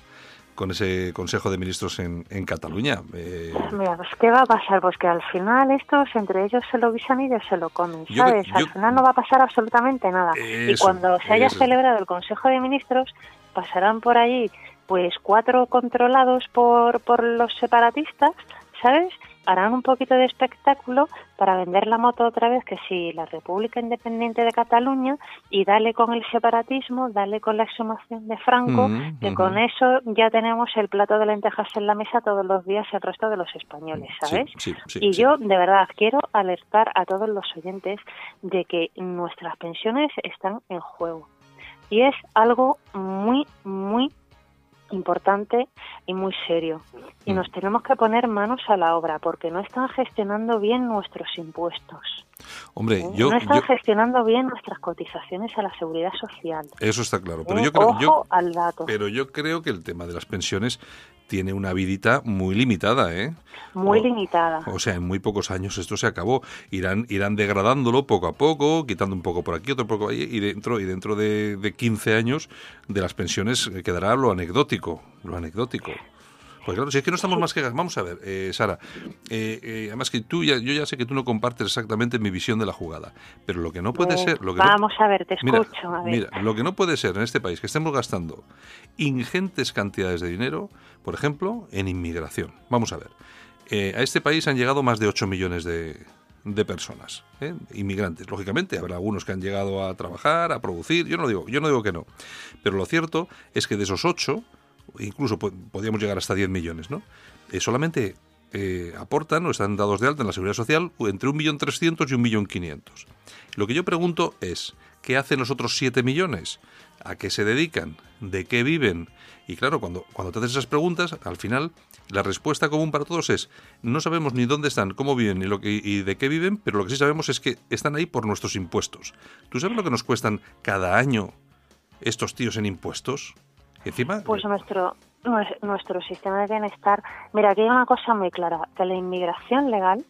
con ese Consejo de Ministros en, en Cataluña. Eh, Mira, pues ¿qué va a pasar? Pues que al final estos entre ellos se lo guisan y ellos se lo comen, Yo ¿sabes? creo- yo- Al final no va a pasar absolutamente nada. y Eso, cuando se haya eso. celebrado el Consejo de Ministros, pasarán por allí pues cuatro controlados por, por los separatistas, ¿sabes? Harán un poquito de espectáculo para vender la moto otra vez, que si la República Independiente de Cataluña, y dale con el separatismo, dale con la exhumación de Franco, Mm, que con eso ya tenemos el plato de lentejas en la mesa todos los días el resto de los españoles, ¿sabes? sí, sí, y yo, de verdad, quiero alertar a todos los oyentes de que nuestras pensiones están en juego. Y es algo muy, muy importante y muy serio. Y Mm. nos tenemos que poner manos a la obra porque no están gestionando bien nuestros impuestos. Hombre, ¿eh? yo, no están yo- gestionando bien nuestras cotizaciones a la seguridad social. eso está claro, pero ¿eh? yo creo, Ojo yo, al dato. pero yo creo que el tema de las pensiones tiene una vidita muy limitada, ¿eh? muy o- limitada. O sea, en muy pocos años esto se acabó. Irán, irán degradándolo poco a poco, quitando un poco por aquí, otro poco ahí, y dentro, y dentro de, de 15 años de las pensiones quedará lo anecdótico, lo anecdótico. Pues claro, si es que no estamos más que... Vamos a ver, eh, Sara, eh, eh, además que tú, ya, yo ya sé que tú no compartes exactamente mi visión de la jugada, pero lo que no puede ser... Lo que no- Vamos a ver, te Mira, escucho. a ver. mira, lo que no puede ser en este país que estemos gastando ingentes cantidades de dinero, por ejemplo, en inmigración. Vamos a ver. Eh, a este país han llegado más de 8 millones de, de personas, ¿eh? inmigrantes. Lógicamente, habrá algunos que han llegado a trabajar, a producir. Yo no digo, yo no digo que no. Pero lo cierto es que de esos 8, incluso po- podríamos llegar hasta 10 millones, ¿no? Eh, solamente eh, aportan o están dados de alta en la seguridad social entre 1.300.000 y 1.500.000. Lo que yo pregunto es, ¿qué hacen los otros 7 millones? ¿A qué se dedican? ¿De qué viven? Y claro, cuando, cuando te haces esas preguntas, al final la respuesta común para todos es, no sabemos ni dónde están, cómo viven y de qué viven, pero lo que sí sabemos es que están ahí por nuestros impuestos. ¿Tú sabes lo que nos cuestan cada año estos tíos en impuestos? Encima... Pues nuestro nues- nuestro sistema de bienestar. Mira, aquí hay una cosa muy clara, que la inmigración legal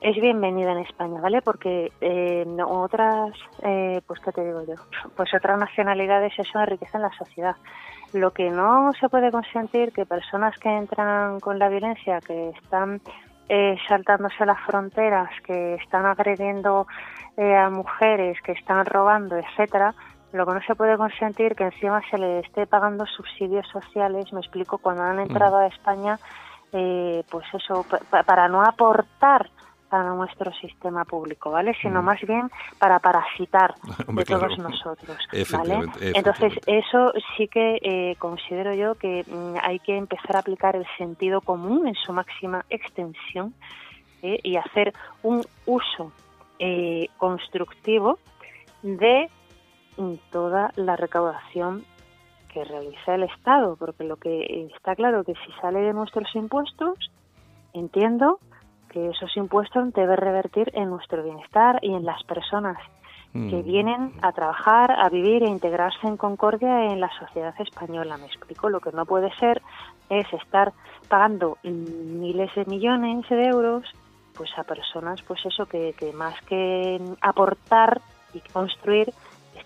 es bienvenida en España, ¿vale? Porque eh, no- otras, eh, pues qué te digo yo, pues otras nacionalidades eso enriquecen la sociedad. Lo que no se puede consentir que personas que entran con la violencia, que están eh, saltándose las fronteras, que están agrediendo eh, a mujeres, que están robando, etcétera, lo que no se puede consentir que encima se le esté pagando subsidios sociales, me explico, cuando han entrado a España, eh, pues eso, pa- pa- para no aportar a nuestro sistema público, ¿vale? Sino Mm. más bien para parasitar Hombre, de todos claro. nosotros, ¿vale? Efectivamente, Entonces, efectivamente. eso sí que eh, considero yo que mm, hay que empezar a aplicar el sentido común en su máxima extensión ¿eh? y hacer un uso eh, constructivo de mm, toda la recaudación que realiza el Estado, porque lo que está claro que si sale de nuestros impuestos, entiendo que esos impuestos deben revertir en nuestro bienestar y en las personas que Mm. vienen a trabajar, a vivir e integrarse en concordia en la sociedad española. Me explico, lo que no puede ser es estar pagando miles de millones de euros pues a personas pues eso que, que más que aportar y construir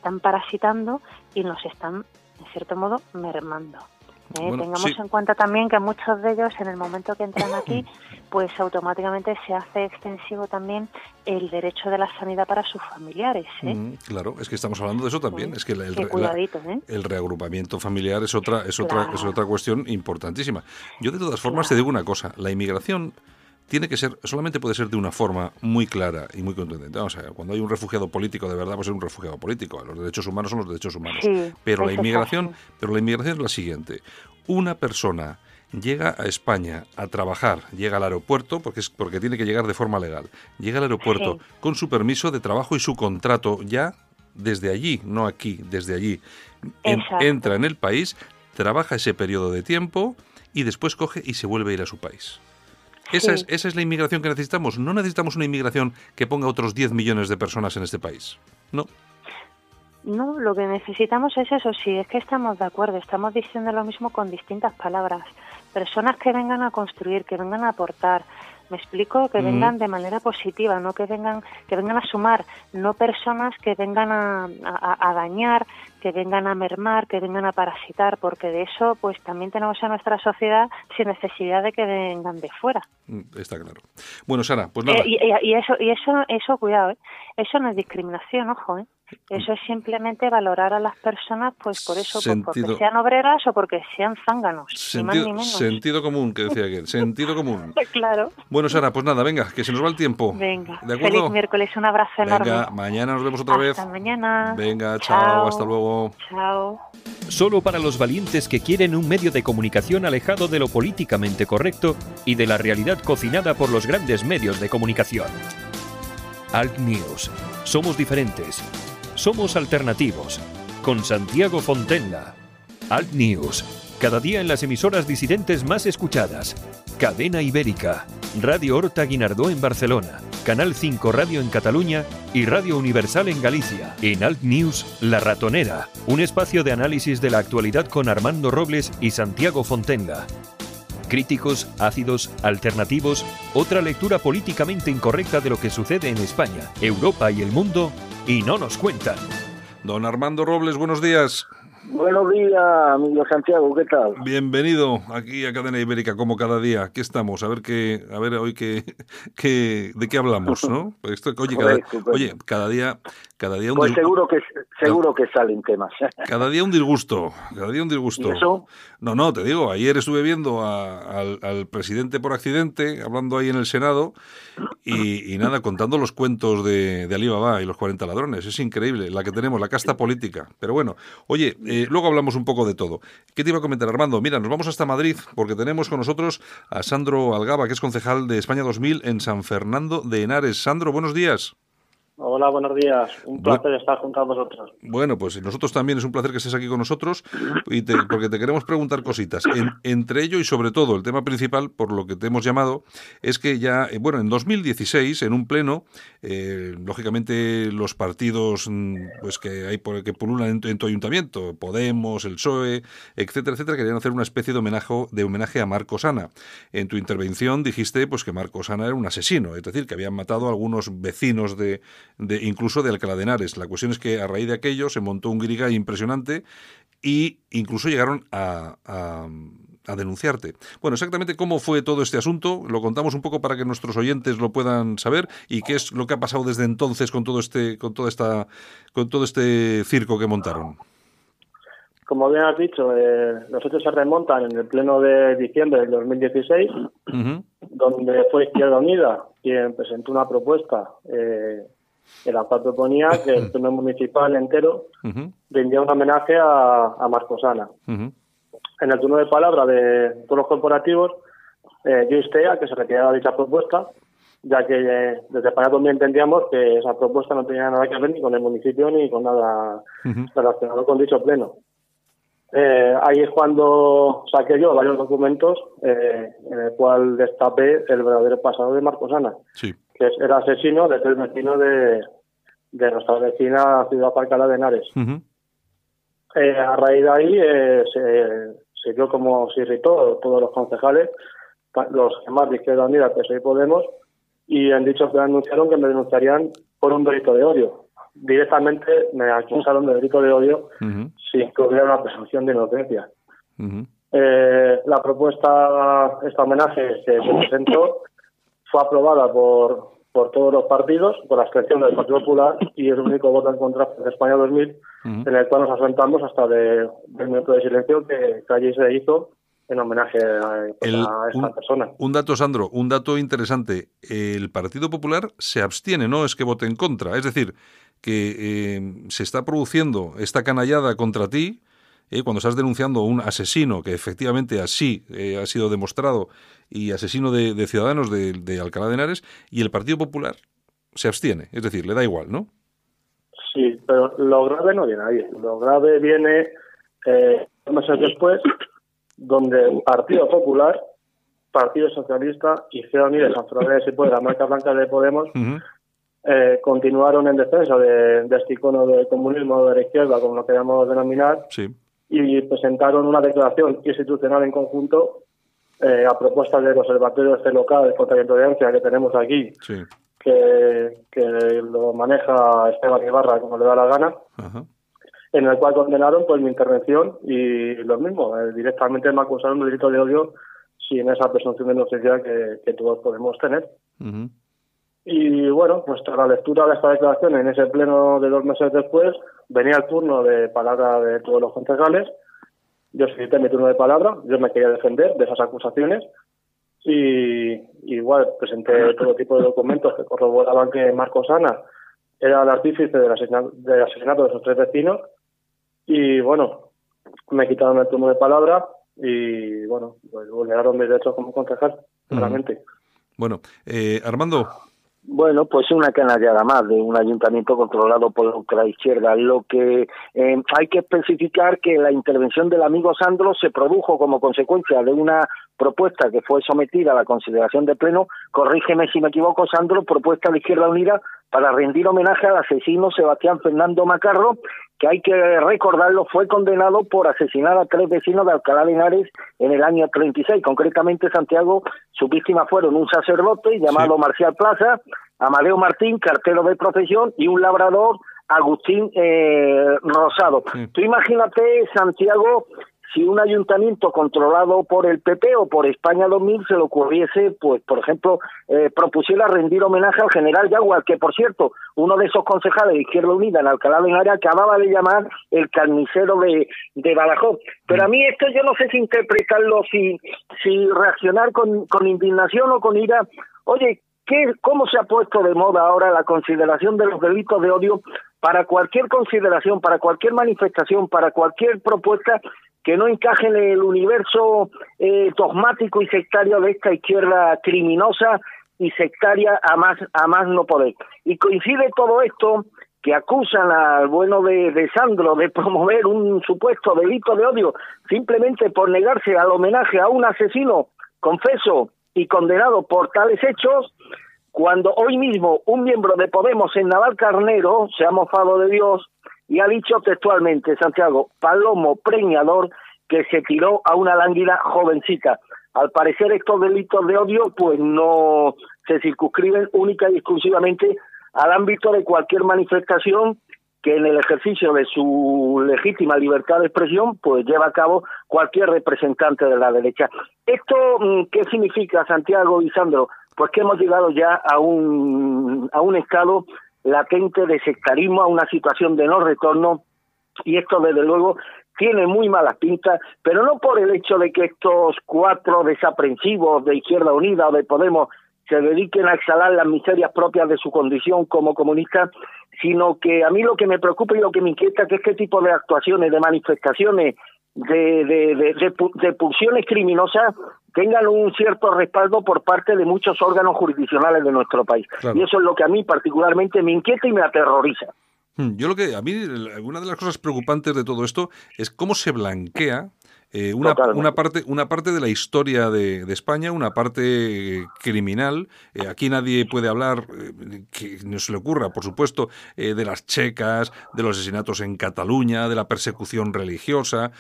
están parasitando y nos están en cierto modo mermando. ¿eh? Bueno, Tengamos sí. en cuenta también que muchos de ellos en el momento que entran aquí pues automáticamente se hace extensivo también el derecho de la sanidad para sus familiares. ¿eh? Mm, claro, es que estamos hablando de eso también. Sí. Es que la- el, Que la- cuidadito, ¿eh? el reagrupamiento familiar es otra, es otra, es otra cuestión importantísima. Yo de todas formas te digo una cosa, la inmigración tiene que ser, solamente puede ser de una forma muy clara y muy contundente. Vamos a ver, cuando hay un refugiado político de verdad, pues es un refugiado político. Los derechos humanos son los derechos humanos. Sí, pero la inmigración, pero la inmigración es la siguiente. Una persona llega a España a trabajar, llega al aeropuerto, porque es porque tiene que llegar de forma legal. Llega al aeropuerto Sí. con su permiso de trabajo y su contrato ya desde allí, no aquí, desde allí. En- entra en el país, trabaja ese periodo de tiempo y después coge y se vuelve a ir a su país. Esa, Sí. es, esa es la inmigración que necesitamos. No necesitamos una inmigración que ponga otros 10 millones de personas en este país. No. No, lo que necesitamos es eso, sí, es que estamos de acuerdo, estamos diciendo lo mismo con distintas palabras. Personas que vengan a construir, que vengan a aportar, me explico, que Mm. vengan de manera positiva, no que vengan, que vengan a sumar, no personas que vengan a, a- a dañar, que vengan a mermar, que vengan a parasitar, porque de eso pues también tenemos en nuestra sociedad sin necesidad de que vengan de fuera. Mm, Está claro. Bueno, Sara, pues nada. Eh, y, y- y eso, y eso, eso, cuidado, ¿eh? eso no es discriminación, ojo, ¿eh? Eso es simplemente valorar a las personas, pues por eso, pues, Sentido- porque sean obreras o porque sean zánganos, ni más ni Sentido, menos. sentido común, que decía aquel. Sentido común. Claro. Bueno, Sara, pues nada, venga, que se nos va el tiempo. Venga, ¿De feliz miércoles, un abrazo enorme. Venga, mañana nos vemos otra vez. Hasta mañana. Venga, chao, hasta luego. Chao. Solo para los valientes que quieren un medio de comunicación alejado de lo políticamente correcto y de la realidad cocinada por los grandes medios de comunicación. Alt News. Somos diferentes. Somos alternativos. Con Santiago Fontenla. Alt News. Cada día en las emisoras disidentes más escuchadas. Cadena Ibérica. Radio Horta Guinardó en Barcelona. Canal 5 Radio en Cataluña y Radio Universal en Galicia. En Alt News, La Ratonera. Un espacio de análisis de la actualidad con Armando Robles y Santiago Fontenla. Críticos, ácidos, alternativos, otra lectura políticamente incorrecta de lo que sucede en España, Europa y el mundo, y no nos cuentan. Don Armando Robles, buenos días. Buenos días, amigo Santiago, ¿qué tal? Bienvenido aquí a Cadena Ibérica, como cada día. Aquí estamos, a ver qué, a ver hoy qué, qué- de qué hablamos, ¿no? Pues Esto, oye, cada, oye, cada día, cada día un Pues seguro que seguro que salen temas. cada día un disgusto, cada día un disgusto. ¿Y eso? No, no, te digo, ayer estuve viendo a- al, al presidente por accidente, hablando ahí en el Senado, y, y nada, contando los cuentos de, de Alibaba y los 40 ladrones. Es increíble, la que tenemos, la casta política. Pero bueno, oye, eh, luego hablamos un poco de todo. ¿Qué te iba a comentar, Armando? Mira, nos vamos hasta Madrid, porque tenemos con nosotros a Sandro Algaba, que es concejal de España 2000 en San Fernando de Henares. Sandro, buenos días. Hola, buenos días. Un placer estar junto a vosotros. Bueno, pues nosotros también es un placer que estés aquí con nosotros y te- porque te queremos preguntar cositas. En- entre ello y sobre todo el tema principal, por lo que te hemos llamado, es que ya, eh, bueno, en 2016, en un pleno, eh, lógicamente los partidos mm, pues que hay por, que pululan en, en tu ayuntamiento, Podemos, el PSOE, etcétera, etcétera, querían hacer una especie de homenaje, de homenaje a Marcos Ana. En tu intervención dijiste pues que Marcos Ana era un asesino, es decir, que habían matado a algunos vecinos de, de incluso de Alcalá de Henares. La cuestión es que a raíz de aquello se montó un griga impresionante y incluso llegaron a, a- a denunciarte. Bueno, exactamente cómo fue todo este asunto, lo contamos un poco para que nuestros oyentes lo puedan saber y qué es lo que ha pasado desde entonces con todo este, con toda esta, con todo este circo que montaron. Como bien has dicho, eh, los hechos se remontan en el pleno de diciembre del 2016, Ujú, donde fue Izquierda Unida quien presentó una propuesta eh, en la cual proponía que el pleno municipal entero rindiera un homenaje a, a Marcos Ana. ujú, En el turno de palabra de todos los corporativos, eh, yo insté a que se retirara dicha propuesta, ya que eh, desde España también entendíamos que esa propuesta no tenía nada que ver ni con el municipio ni con nada relacionado con dicho pleno. Eh, ahí es cuando saqué yo varios documentos eh, en el cual destapé el verdadero pasado de Marcos Ana, Sí. Que era asesino de tres vecinos de, de nuestra vecina ciudad Alcalá de Henares. Ujú, Eh, a raíz de ahí eh, se, se vio como se irritó todos los concejales, los demás de Izquierda Unida, PSOE y Podemos, y en dicho plan anunciaron que me denunciarían por un delito de odio. Directamente me acusaron de delito de odio sin que hubiera una presunción de inocencia. Eh, la propuesta, este homenaje que se presentó, fue aprobada por, por todos los partidos, por la abstención del Partido Popular y el único voto en contra de España 2000, Ujú. en el cual nos asentamos hasta de, del minuto de silencio que, que allí se hizo en homenaje a, El- a esta un- persona. Un dato, Sandro, un dato interesante. El Partido Popular se abstiene, no es que vote en contra. Es decir, que eh, se está produciendo esta canallada contra ti eh, cuando estás denunciando a un asesino que efectivamente así eh, ha sido demostrado y asesino de, de ciudadanos de, de Alcalá de Henares y el Partido Popular se abstiene. Es decir, le da igual, ¿no? Sí, pero lo grave no viene ahí. Lo grave viene eh, meses después, donde Partido Popular Partido Socialista, Izquierda Unida San Fernando y la marca blanca de Podemos, eh, continuaron en defensa de, de, este icono del comunismo de la izquierda, como lo queramos denominar, y presentaron una declaración institucional en conjunto eh, a propuesta del Observatorio este local contra la intolerancia que tenemos aquí, que, que, lo maneja Esteban Ibarra como le da la gana, en el cual condenaron pues mi intervención y lo mismo, eh, directamente me acusaron de delito de odio sin esa presunción de inocencia que, que todos podemos tener. Y bueno, pues tras la lectura de esta declaración en ese pleno de dos meses después, venía el turno de palabra de todos los concejales. Yo solicité mi turno de palabra, yo me quería defender de esas acusaciones y igual presenté todo tipo de documentos que corroboraban que Marcos Ana era el artífice del asesinato, del asesinato de esos tres vecinos y bueno, me quitaron el turno de palabra y bueno, pues vulneraron mis derechos como concejal, claramente. Bueno, eh, Armando, bueno, pues una canallada más de un ayuntamiento controlado por la izquierda. Lo que eh, hay que especificar que la intervención del amigo Sandro se produjo como consecuencia de una propuesta que fue sometida a la consideración de pleno, corrígeme si me equivoco, Sandro, propuesta de Izquierda Unida para rendir homenaje al asesino Sebastián Fernando Macarro, que hay que recordarlo, fue condenado por asesinar a tres vecinos de Alcalá de Henares en el año 36. Concretamente, Santiago, sus víctimas fueron un sacerdote llamado Marcial Plaza, Amadeo Martín, cartero de profesión, y un labrador, Agustín eh, Rosado. Tú imagínate, Santiago, si un ayuntamiento controlado por el PP o por España 2000 se le ocurriese, pues, por ejemplo, eh, propusiera rendir homenaje al general Yaguar, que, por cierto, uno de esos concejales de Izquierda Unida en Alcalá de Henares acababa de llamar el carnicero de, de Badajoz. Pero a mí esto yo no sé si interpretarlo, si, si reaccionar con, con indignación o con ira. Oye, ¿qué, ¿cómo se ha puesto de moda ahora la consideración de los delitos de odio para cualquier consideración, para cualquier manifestación, para cualquier propuesta que no encaje en el universo eh, dogmático y sectario de esta izquierda criminosa y sectaria a más, a más no poder. Y coincide todo esto que acusan al bueno de, de Sandro de promover un supuesto delito de odio simplemente por negarse al homenaje a un asesino confeso y condenado por tales hechos, cuando hoy mismo un miembro de Podemos en Naval Carnero se ha mofado de Dios y ha dicho textualmente Santiago, palomo preñador que se tiró a una lánguida jovencita. Al parecer estos delitos de odio pues no se circunscriben única y exclusivamente al ámbito de cualquier manifestación que en el ejercicio de su legítima libertad de expresión pues lleva a cabo cualquier representante de la derecha. ¿Esto mm, qué significa, Santiago y Sandro? Pues que hemos llegado ya a un, a un estado latente de sectarismo, a una situación de no retorno, y esto desde luego tiene muy malas pintas, pero no por el hecho de que estos cuatro desaprensivos de Izquierda Unida o de Podemos se dediquen a exhalar las miserias propias de su condición como comunistas, sino que a mí lo que me preocupa y lo que me inquieta es que este tipo de actuaciones, de manifestaciones, de, de, de, pulsiones criminosas tengan un cierto respaldo por parte de muchos órganos jurisdiccionales de nuestro país. Y eso es lo que a mí particularmente me inquieta y me aterroriza. Hmm, yo lo que, a mí, una de las cosas preocupantes de todo esto es cómo se blanquea eh, una, una, parte, una parte de la historia de, España, una parte criminal. Eh, aquí nadie puede hablar, eh, que no se le ocurra, por supuesto, de las checas, de los asesinatos en Cataluña, de la persecución religiosa.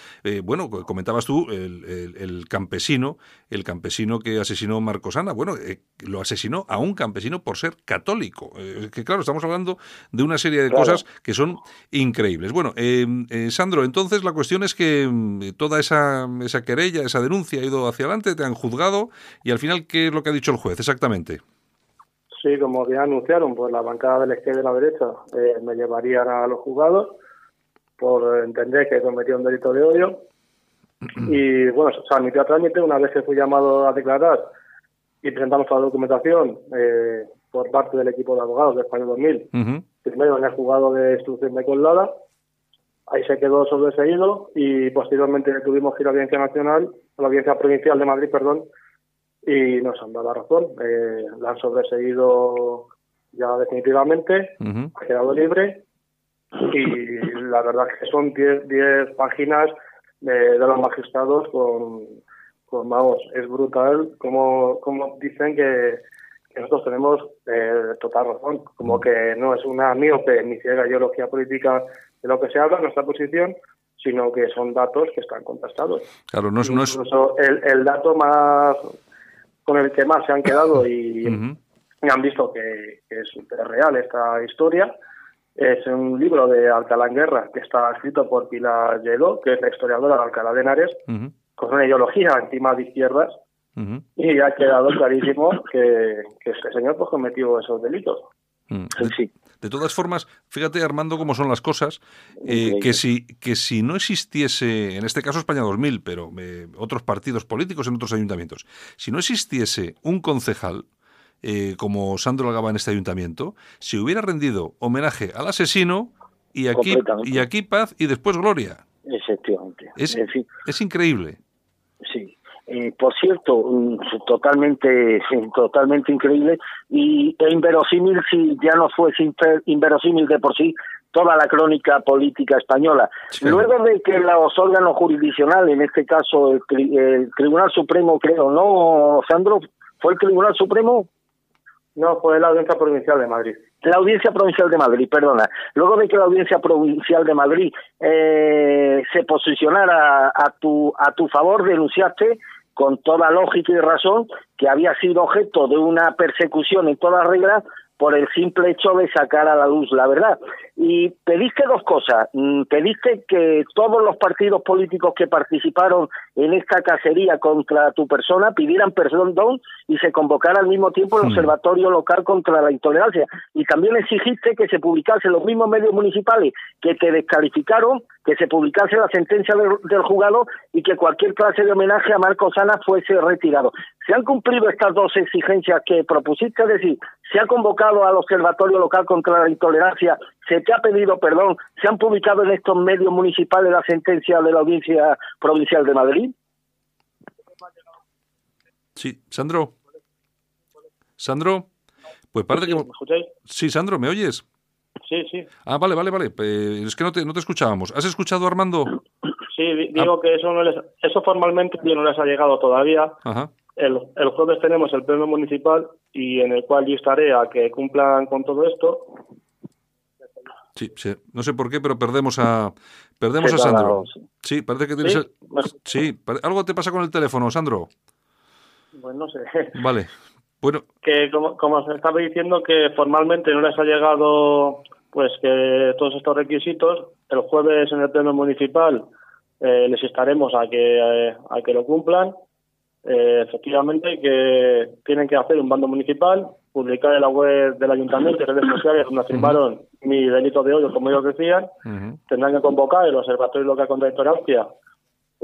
bueno, comentabas tú, el, campesino, el campesino que asesinó Marcosana, bueno, lo asesinó a un campesino por ser católico. que claro, estamos hablando de una serie de cosas que son increíbles. Bueno, Sandro, entonces la cuestión es que mm, toda esa esa, querella, esa denuncia ha ido hacia adelante, te han juzgado y al final, ¿qué es lo que ha dicho el juez exactamente? Sí, como ya anunciaron, pues la bancada de la izquierda y la derecha eh, me llevarían a los juzgados por entender que cometió un delito de odio. y bueno, se admitió a trámite una vez que fui llamado a declarar y presentamos la documentación eh, por parte del equipo de abogados de España 2000. Primero en el juzgado de instrucción de Colada Ahí se quedó sobreseído y posteriormente tuvimos que ir a la Audiencia Nacional, a la Audiencia Provincial de Madrid, perdón, y nos han dado la razón. Eh, la han sobreseído ya definitivamente, ha quedado libre y la verdad es que son 10 páginas de, los magistrados con, pues vamos, es brutal como, como dicen que, que nosotros tenemos eh, total razón, como que no es una miope ni ciega ideología política de lo que se habla, nuestra posición, sino que son datos que están contrastados. Claro, no es, no es... Incluso el, el dato más con el que más se han quedado y, han visto que, que es real esta historia es un libro de Alcalá en Guerra que está escrito por Pilar Lledó, que es la historiadora de Alcalá de Henares, con una ideología encima de izquierdas y ha quedado clarísimo que, que este señor pues, cometió esos delitos. mm. Sí, De todas formas, fíjate Armando cómo son las cosas, eh, que si que si no existiese, en este caso España 2000, pero eh, otros partidos políticos en otros ayuntamientos, si no existiese un concejal eh, como Sandro Algaba en este ayuntamiento, se hubiera rendido homenaje al asesino y aquí y aquí paz y después gloria. efectivamente. Es, En fin, es increíble. Sí. Eh, por cierto, totalmente, totalmente increíble y e inverosímil si ya no fue inver- inverosímil de por sí toda la crónica política española. Sí. Luego de que los órganos jurisdiccionales, en este caso el, tri- el Tribunal Supremo, creo, ¿no, Sandro? ¿Fue el Tribunal Supremo? No, fue la Audiencia Provincial de Madrid. La Audiencia Provincial de Madrid, perdona. Luego de que la Audiencia Provincial de Madrid eh, se posicionara a tu, a tu favor, denunciaste con toda lógica y razón que había sido objeto de una persecución en toda regla por el simple hecho de sacar a la luz la verdad. Y pediste dos cosas. Mm, Pediste que todos los partidos políticos que participaron en esta cacería contra tu persona pidieran perdón y se convocara al mismo tiempo el. Observatorio Local contra la Intolerancia. Y también exigiste que se publicase los mismos medios municipales que te descalificaron, que se publicase la sentencia del, del juzgado y que cualquier clase de homenaje a Marcos Ana fuese retirado. ¿Se han cumplido estas dos exigencias que propusiste? Es decir, ¿se ha convocado al Observatorio Local contra la Intolerancia? ¿Se te ha pedido perdón? ¿Se han publicado en estos medios municipales la sentencia de la Audiencia Provincial de Madrid? Sí, Sandro. Sandro, pues parece que ¿Me escucháis? sí, Sandro, ¿me oyes? Sí, sí. Ah, vale, vale, vale. Eh, es que no te, no te escuchábamos. ¿Has escuchado, Armando? Sí, di- digo que eso no les, eso formalmente no les ha llegado todavía. Ajá. El, el jueves tenemos el pleno municipal y en el cual yo estaré a que cumplan con todo esto. Sí, sí. No sé por qué, pero perdemos a perdemos a Sandro. sí. Parece que tienes ¿Sí? el- Sí, pare- algo te pasa con el teléfono, Sandro. Pues no sé. Vale. Bueno, que como, como se estaba diciendo que formalmente no les ha llegado pues que todos estos requisitos el jueves en el pleno municipal eh, les instaremos a que eh, a que lo cumplan Eh, efectivamente que tienen que hacer un bando municipal publicar en la web del ayuntamiento y redes sociales donde afirmaron mi delito de odio como ellos decían tendrán que convocar el Observatorio Local contra la Intolerancia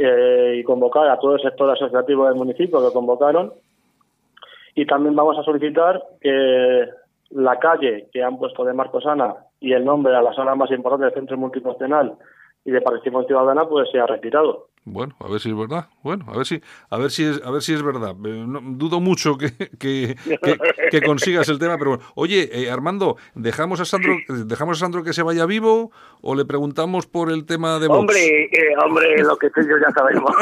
eh, y convocar a todo el sector asociativo del municipio que convocaron. Y también vamos a solicitar que la calle que han puesto de Marcosana y el nombre a la sala más importante del Centro Multifuncional y de Participación Ciudadana pues sea retirado. Bueno, a ver si es verdad. Bueno, a ver si a ver si es a ver si es verdad. Eh, no- dudo mucho que, que, que- que consigas el tema, pero bueno. Oye, eh, Armando, dejamos a Sandro dejamos a Sandro que se vaya vivo o le preguntamos por el tema de Vox. Hombre, eh, hombre, lo que tú yo ya sabemos.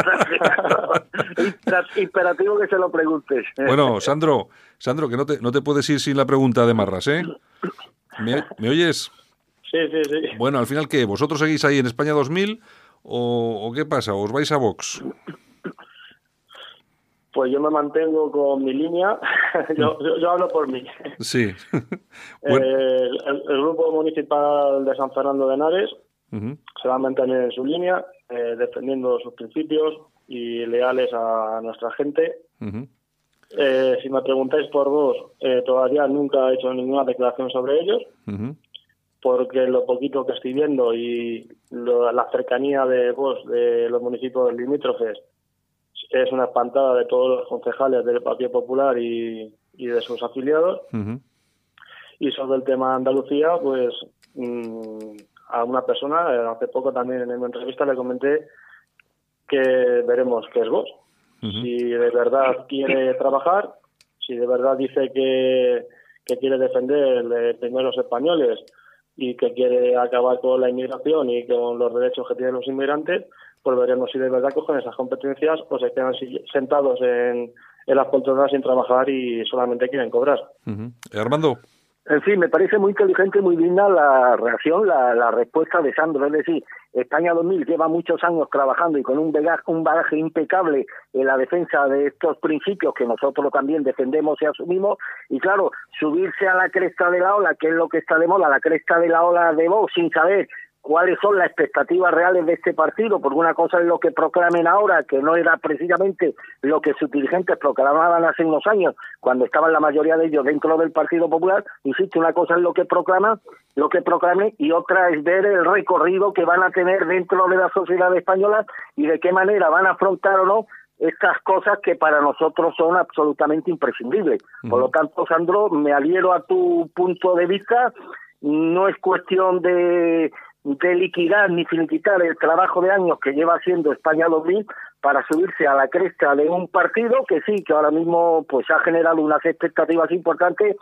Imper- Imperativo que se lo preguntes. Bueno, Sandro, Sandro, que no te, no te puedes ir sin la pregunta de Marras, ¿eh? ¿Me, me oyes? Sí, sí, sí. Bueno, al final, ¿qué? ¿Vosotros seguís ahí en España 2000 o, o qué pasa? ¿Os vais a Vox? Pues yo me mantengo con mi línea. yo, yo, yo hablo por mí. Sí. Bueno, Eh, el, el grupo municipal de San Fernando de Henares se va a mantener en su línea, eh, defendiendo sus principios y leales a nuestra gente. Eh, si me preguntáis por vos, todavía nunca he hecho ninguna declaración sobre ellos, porque lo poquito que estoy viendo y lo- la cercanía de vos, de los municipios limítrofes, es una espantada de todos los concejales del Partido Popular y, y de sus afiliados. Y sobre el tema de Andalucía, pues mm, a una persona, eh, hace poco también en una entrevista le comenté que veremos qué es vos. Si de verdad quiere trabajar, si de verdad dice que, que quiere defender eh, primero los españoles y que quiere acabar con la inmigración y con los derechos que tienen los inmigrantes, pues veremos si de verdad cogen esas competencias o se quedan sentados en, las poltronas sin trabajar y solamente quieren cobrar. Armando. En fin, me parece muy inteligente y muy digna la reacción, la, la respuesta de Sandro. Es decir, España 2000 lleva muchos años trabajando y con un bagaje, un bagaje impecable en la defensa de estos principios que nosotros también defendemos y asumimos. Y claro, subirse a la cresta de la ola, que es lo que está de moda, la cresta de la ola de Vox, sin saber cuáles son las expectativas reales de este partido, porque una cosa es lo que proclamen ahora, que no era precisamente lo que sus dirigentes proclamaban hace unos años, cuando estaban la mayoría de ellos dentro del Partido Popular, insisto, una cosa es lo que proclaman, lo que proclamen, y otra es ver el recorrido que van a tener dentro de la sociedad española y de qué manera van a afrontar o no estas cosas que para nosotros son absolutamente imprescindibles. Por lo tanto, Sandro, me adhiero a tu punto de vista. No es cuestión de de liquidar ni finiquitar el trabajo de años que lleva haciendo España 2000 para subirse a la cresta de un partido que sí, que ahora mismo pues ha generado unas expectativas importantes,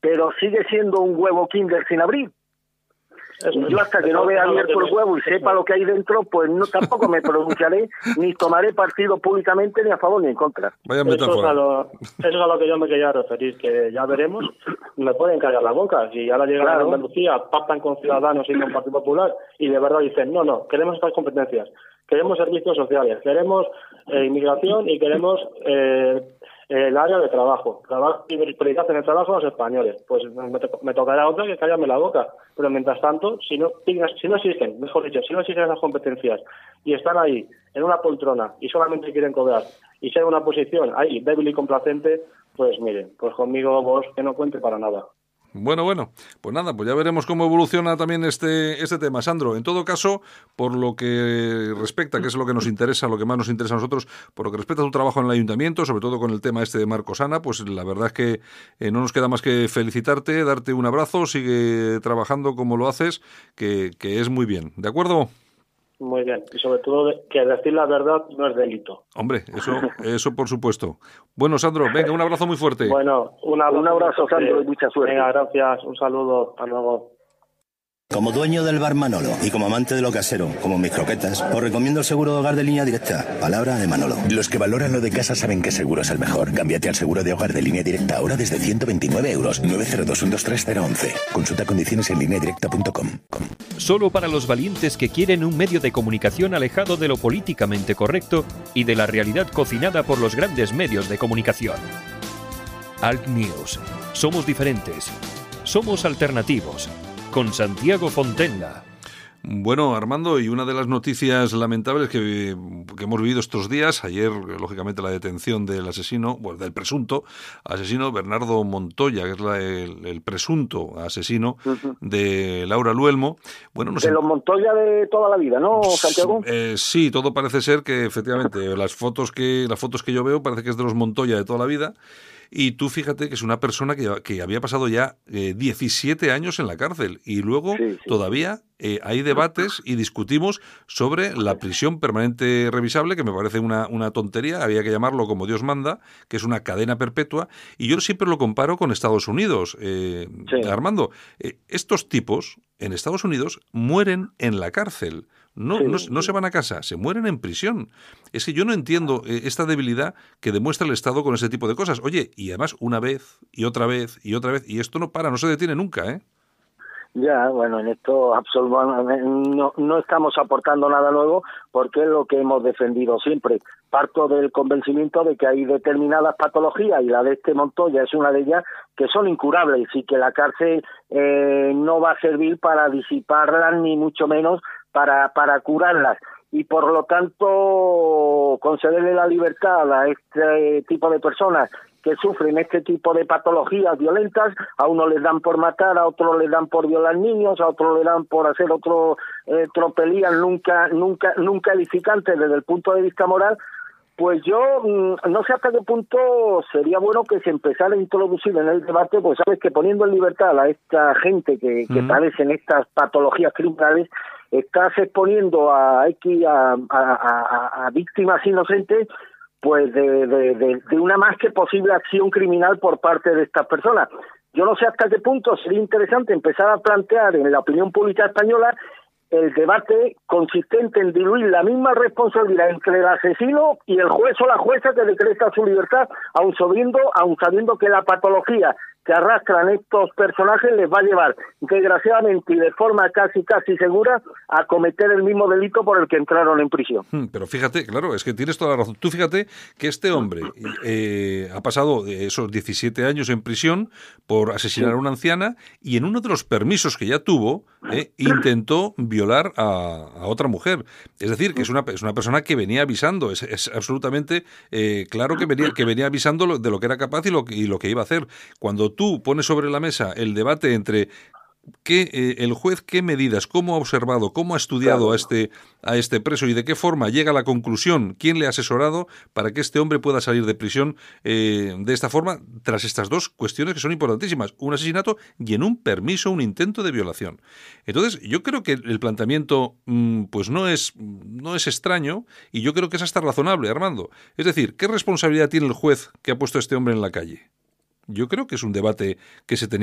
pero sigue siendo un huevo Kinder sin abrir yo hasta que no vea abierto el huevo y sepa lo que hay dentro, pues no tampoco me pronunciaré ni tomaré partido públicamente ni a favor ni en contra. Vaya eso, es a lo, eso es a lo que yo me quería referir, que ya veremos, me pueden callar la boca. Si ahora llegan a Andalucía, pactan con Ciudadanos y con Partido Popular y de verdad dicen, no, no, queremos estas competencias, queremos servicios sociales, queremos eh, inmigración y queremos... Eh, el área de trabajo, trabajo y prioridad en el trabajo a los españoles. Pues me, tocará otra que callarme la boca. Pero mientras tanto, si no, si no existen, mejor dicho, si no existen esas competencias y están ahí en una poltrona y solamente quieren cobrar y ser una posición ahí débil y complacente, pues miren, pues conmigo vos que no cuente para nada. Bueno, bueno, pues nada, pues ya veremos cómo evoluciona también este, este tema. Sandro, en todo caso, por lo que respecta, que es lo que nos interesa, lo que más nos interesa a nosotros, por lo que respecta a tu trabajo en el ayuntamiento, sobre todo con el tema este de Marcos Ana, pues la verdad es que eh, no nos queda más que felicitarte, darte un abrazo, sigue trabajando como lo haces, que, que es muy bien. ¿De acuerdo? Muy bien, y sobre todo que decir la verdad no es delito. Hombre, eso, eso por supuesto. Bueno, Sandro, venga, un abrazo muy fuerte. Bueno, un abrazo, Sandro, y mucha suerte. Venga, gracias, un saludo, hasta luego. Como dueño del bar Manolo y como amante de lo casero, como mis croquetas, os recomiendo el seguro de hogar de línea directa. Palabra de Manolo. Los que valoran lo de casa saben que seguro es el mejor. Cámbiate al seguro de hogar de línea directa ahora desde 129 euros. 902-123-011. Consulta condiciones en directa.com. Solo para los valientes que quieren un medio de comunicación alejado de lo políticamente correcto y de la realidad cocinada por los grandes medios de comunicación. Alt News. Somos diferentes. Somos alternativos con Santiago Fontenla. Bueno, Armando, y una de las noticias lamentables que, hemos vivido estos días, ayer, lógicamente, la detención del asesino, bueno, del presunto asesino Bernardo Montoya, que es el, presunto asesino de Laura Luelmo. Bueno, de los Montoya de toda la vida, ¿no, Santiago? Eh, sí, todo parece ser que efectivamente las fotos que las fotos que yo veo parece que es de los Montoya de toda la vida. Y tú fíjate que es una persona que, que había pasado ya 17 eh, años en la cárcel y luego todavía eh, hay debates y discutimos sobre la prisión permanente revisable, que me parece una, una, tontería, había que llamarlo como Dios manda, que es una cadena perpetua, y yo siempre lo comparo con Estados Unidos. Eh, Armando, estos tipos en Estados Unidos mueren en la cárcel. No, no, se van a casa, se mueren en prisión. Es que yo no entiendo eh, esta debilidad que demuestra el Estado con ese tipo de cosas. Oye, y además una vez y otra vez y otra vez, y esto no para, no se detiene nunca, ¿eh? Ya, bueno, en esto no, no estamos aportando nada nuevo porque es lo que hemos defendido siempre. Parto del convencimiento de que hay determinadas patologías y la de este Montoya es una de ellas que son incurables y que la cárcel eh, no va a servir para disiparlas ni mucho menos para, para curarlas y por lo tanto concederle la libertad a este tipo de personas que sufren este tipo de patologías violentas, a uno les dan por matar, a otro les dan por violar niños, a otro le dan por hacer otro eh, tropelías nunca, nunca, nunca edificantes desde el punto de vista moral, pues yo mm, no sé hasta qué punto sería bueno que se empezara a introducir en el debate, pues sabes que poniendo en libertad a esta gente que, que padecen estas patologías criminales, estás exponiendo a a, víctimas inocentes pues de, de, una más que posible acción criminal por parte de estas personas. Yo no sé hasta qué punto sería interesante empezar a plantear en la opinión pública española el debate consistente en diluir la misma responsabilidad entre el asesino y el juez o la jueza que decreta su libertad, aun sabiendo, aun sabiendo que la patología que arrastran estos personajes les va a llevar, desgraciadamente y de forma casi casi segura, a cometer el mismo delito por el que entraron en prisión. Hmm, pero fíjate, claro, es que tienes toda la razón. Tú fíjate que este hombre eh, ha pasado esos 17 años en prisión por asesinar a una anciana y en uno de los permisos que ya tuvo, eh, intentó violar a, otra mujer. Es decir, que es una, es una persona que venía avisando, es, es absolutamente eh, claro que venía, que venía avisando de lo que era capaz y lo, y lo que iba a hacer. Cuando tú pones sobre la mesa el debate entre ¿Qué, eh, el juez qué medidas, cómo ha observado, cómo ha estudiado a, este, a este preso y de qué forma llega a la conclusión, quién le ha asesorado para que este hombre pueda salir de prisión eh, de esta forma tras estas dos cuestiones que son importantísimas, un asesinato y en un permiso, un intento de violación. Entonces, yo creo que el planteamiento mm, pues no es, no es extraño y yo creo que es hasta razonable, Armando. Es decir, ¿qué responsabilidad tiene el juez que ha puesto a este hombre en la calle? Yo creo que es un debate que se tenía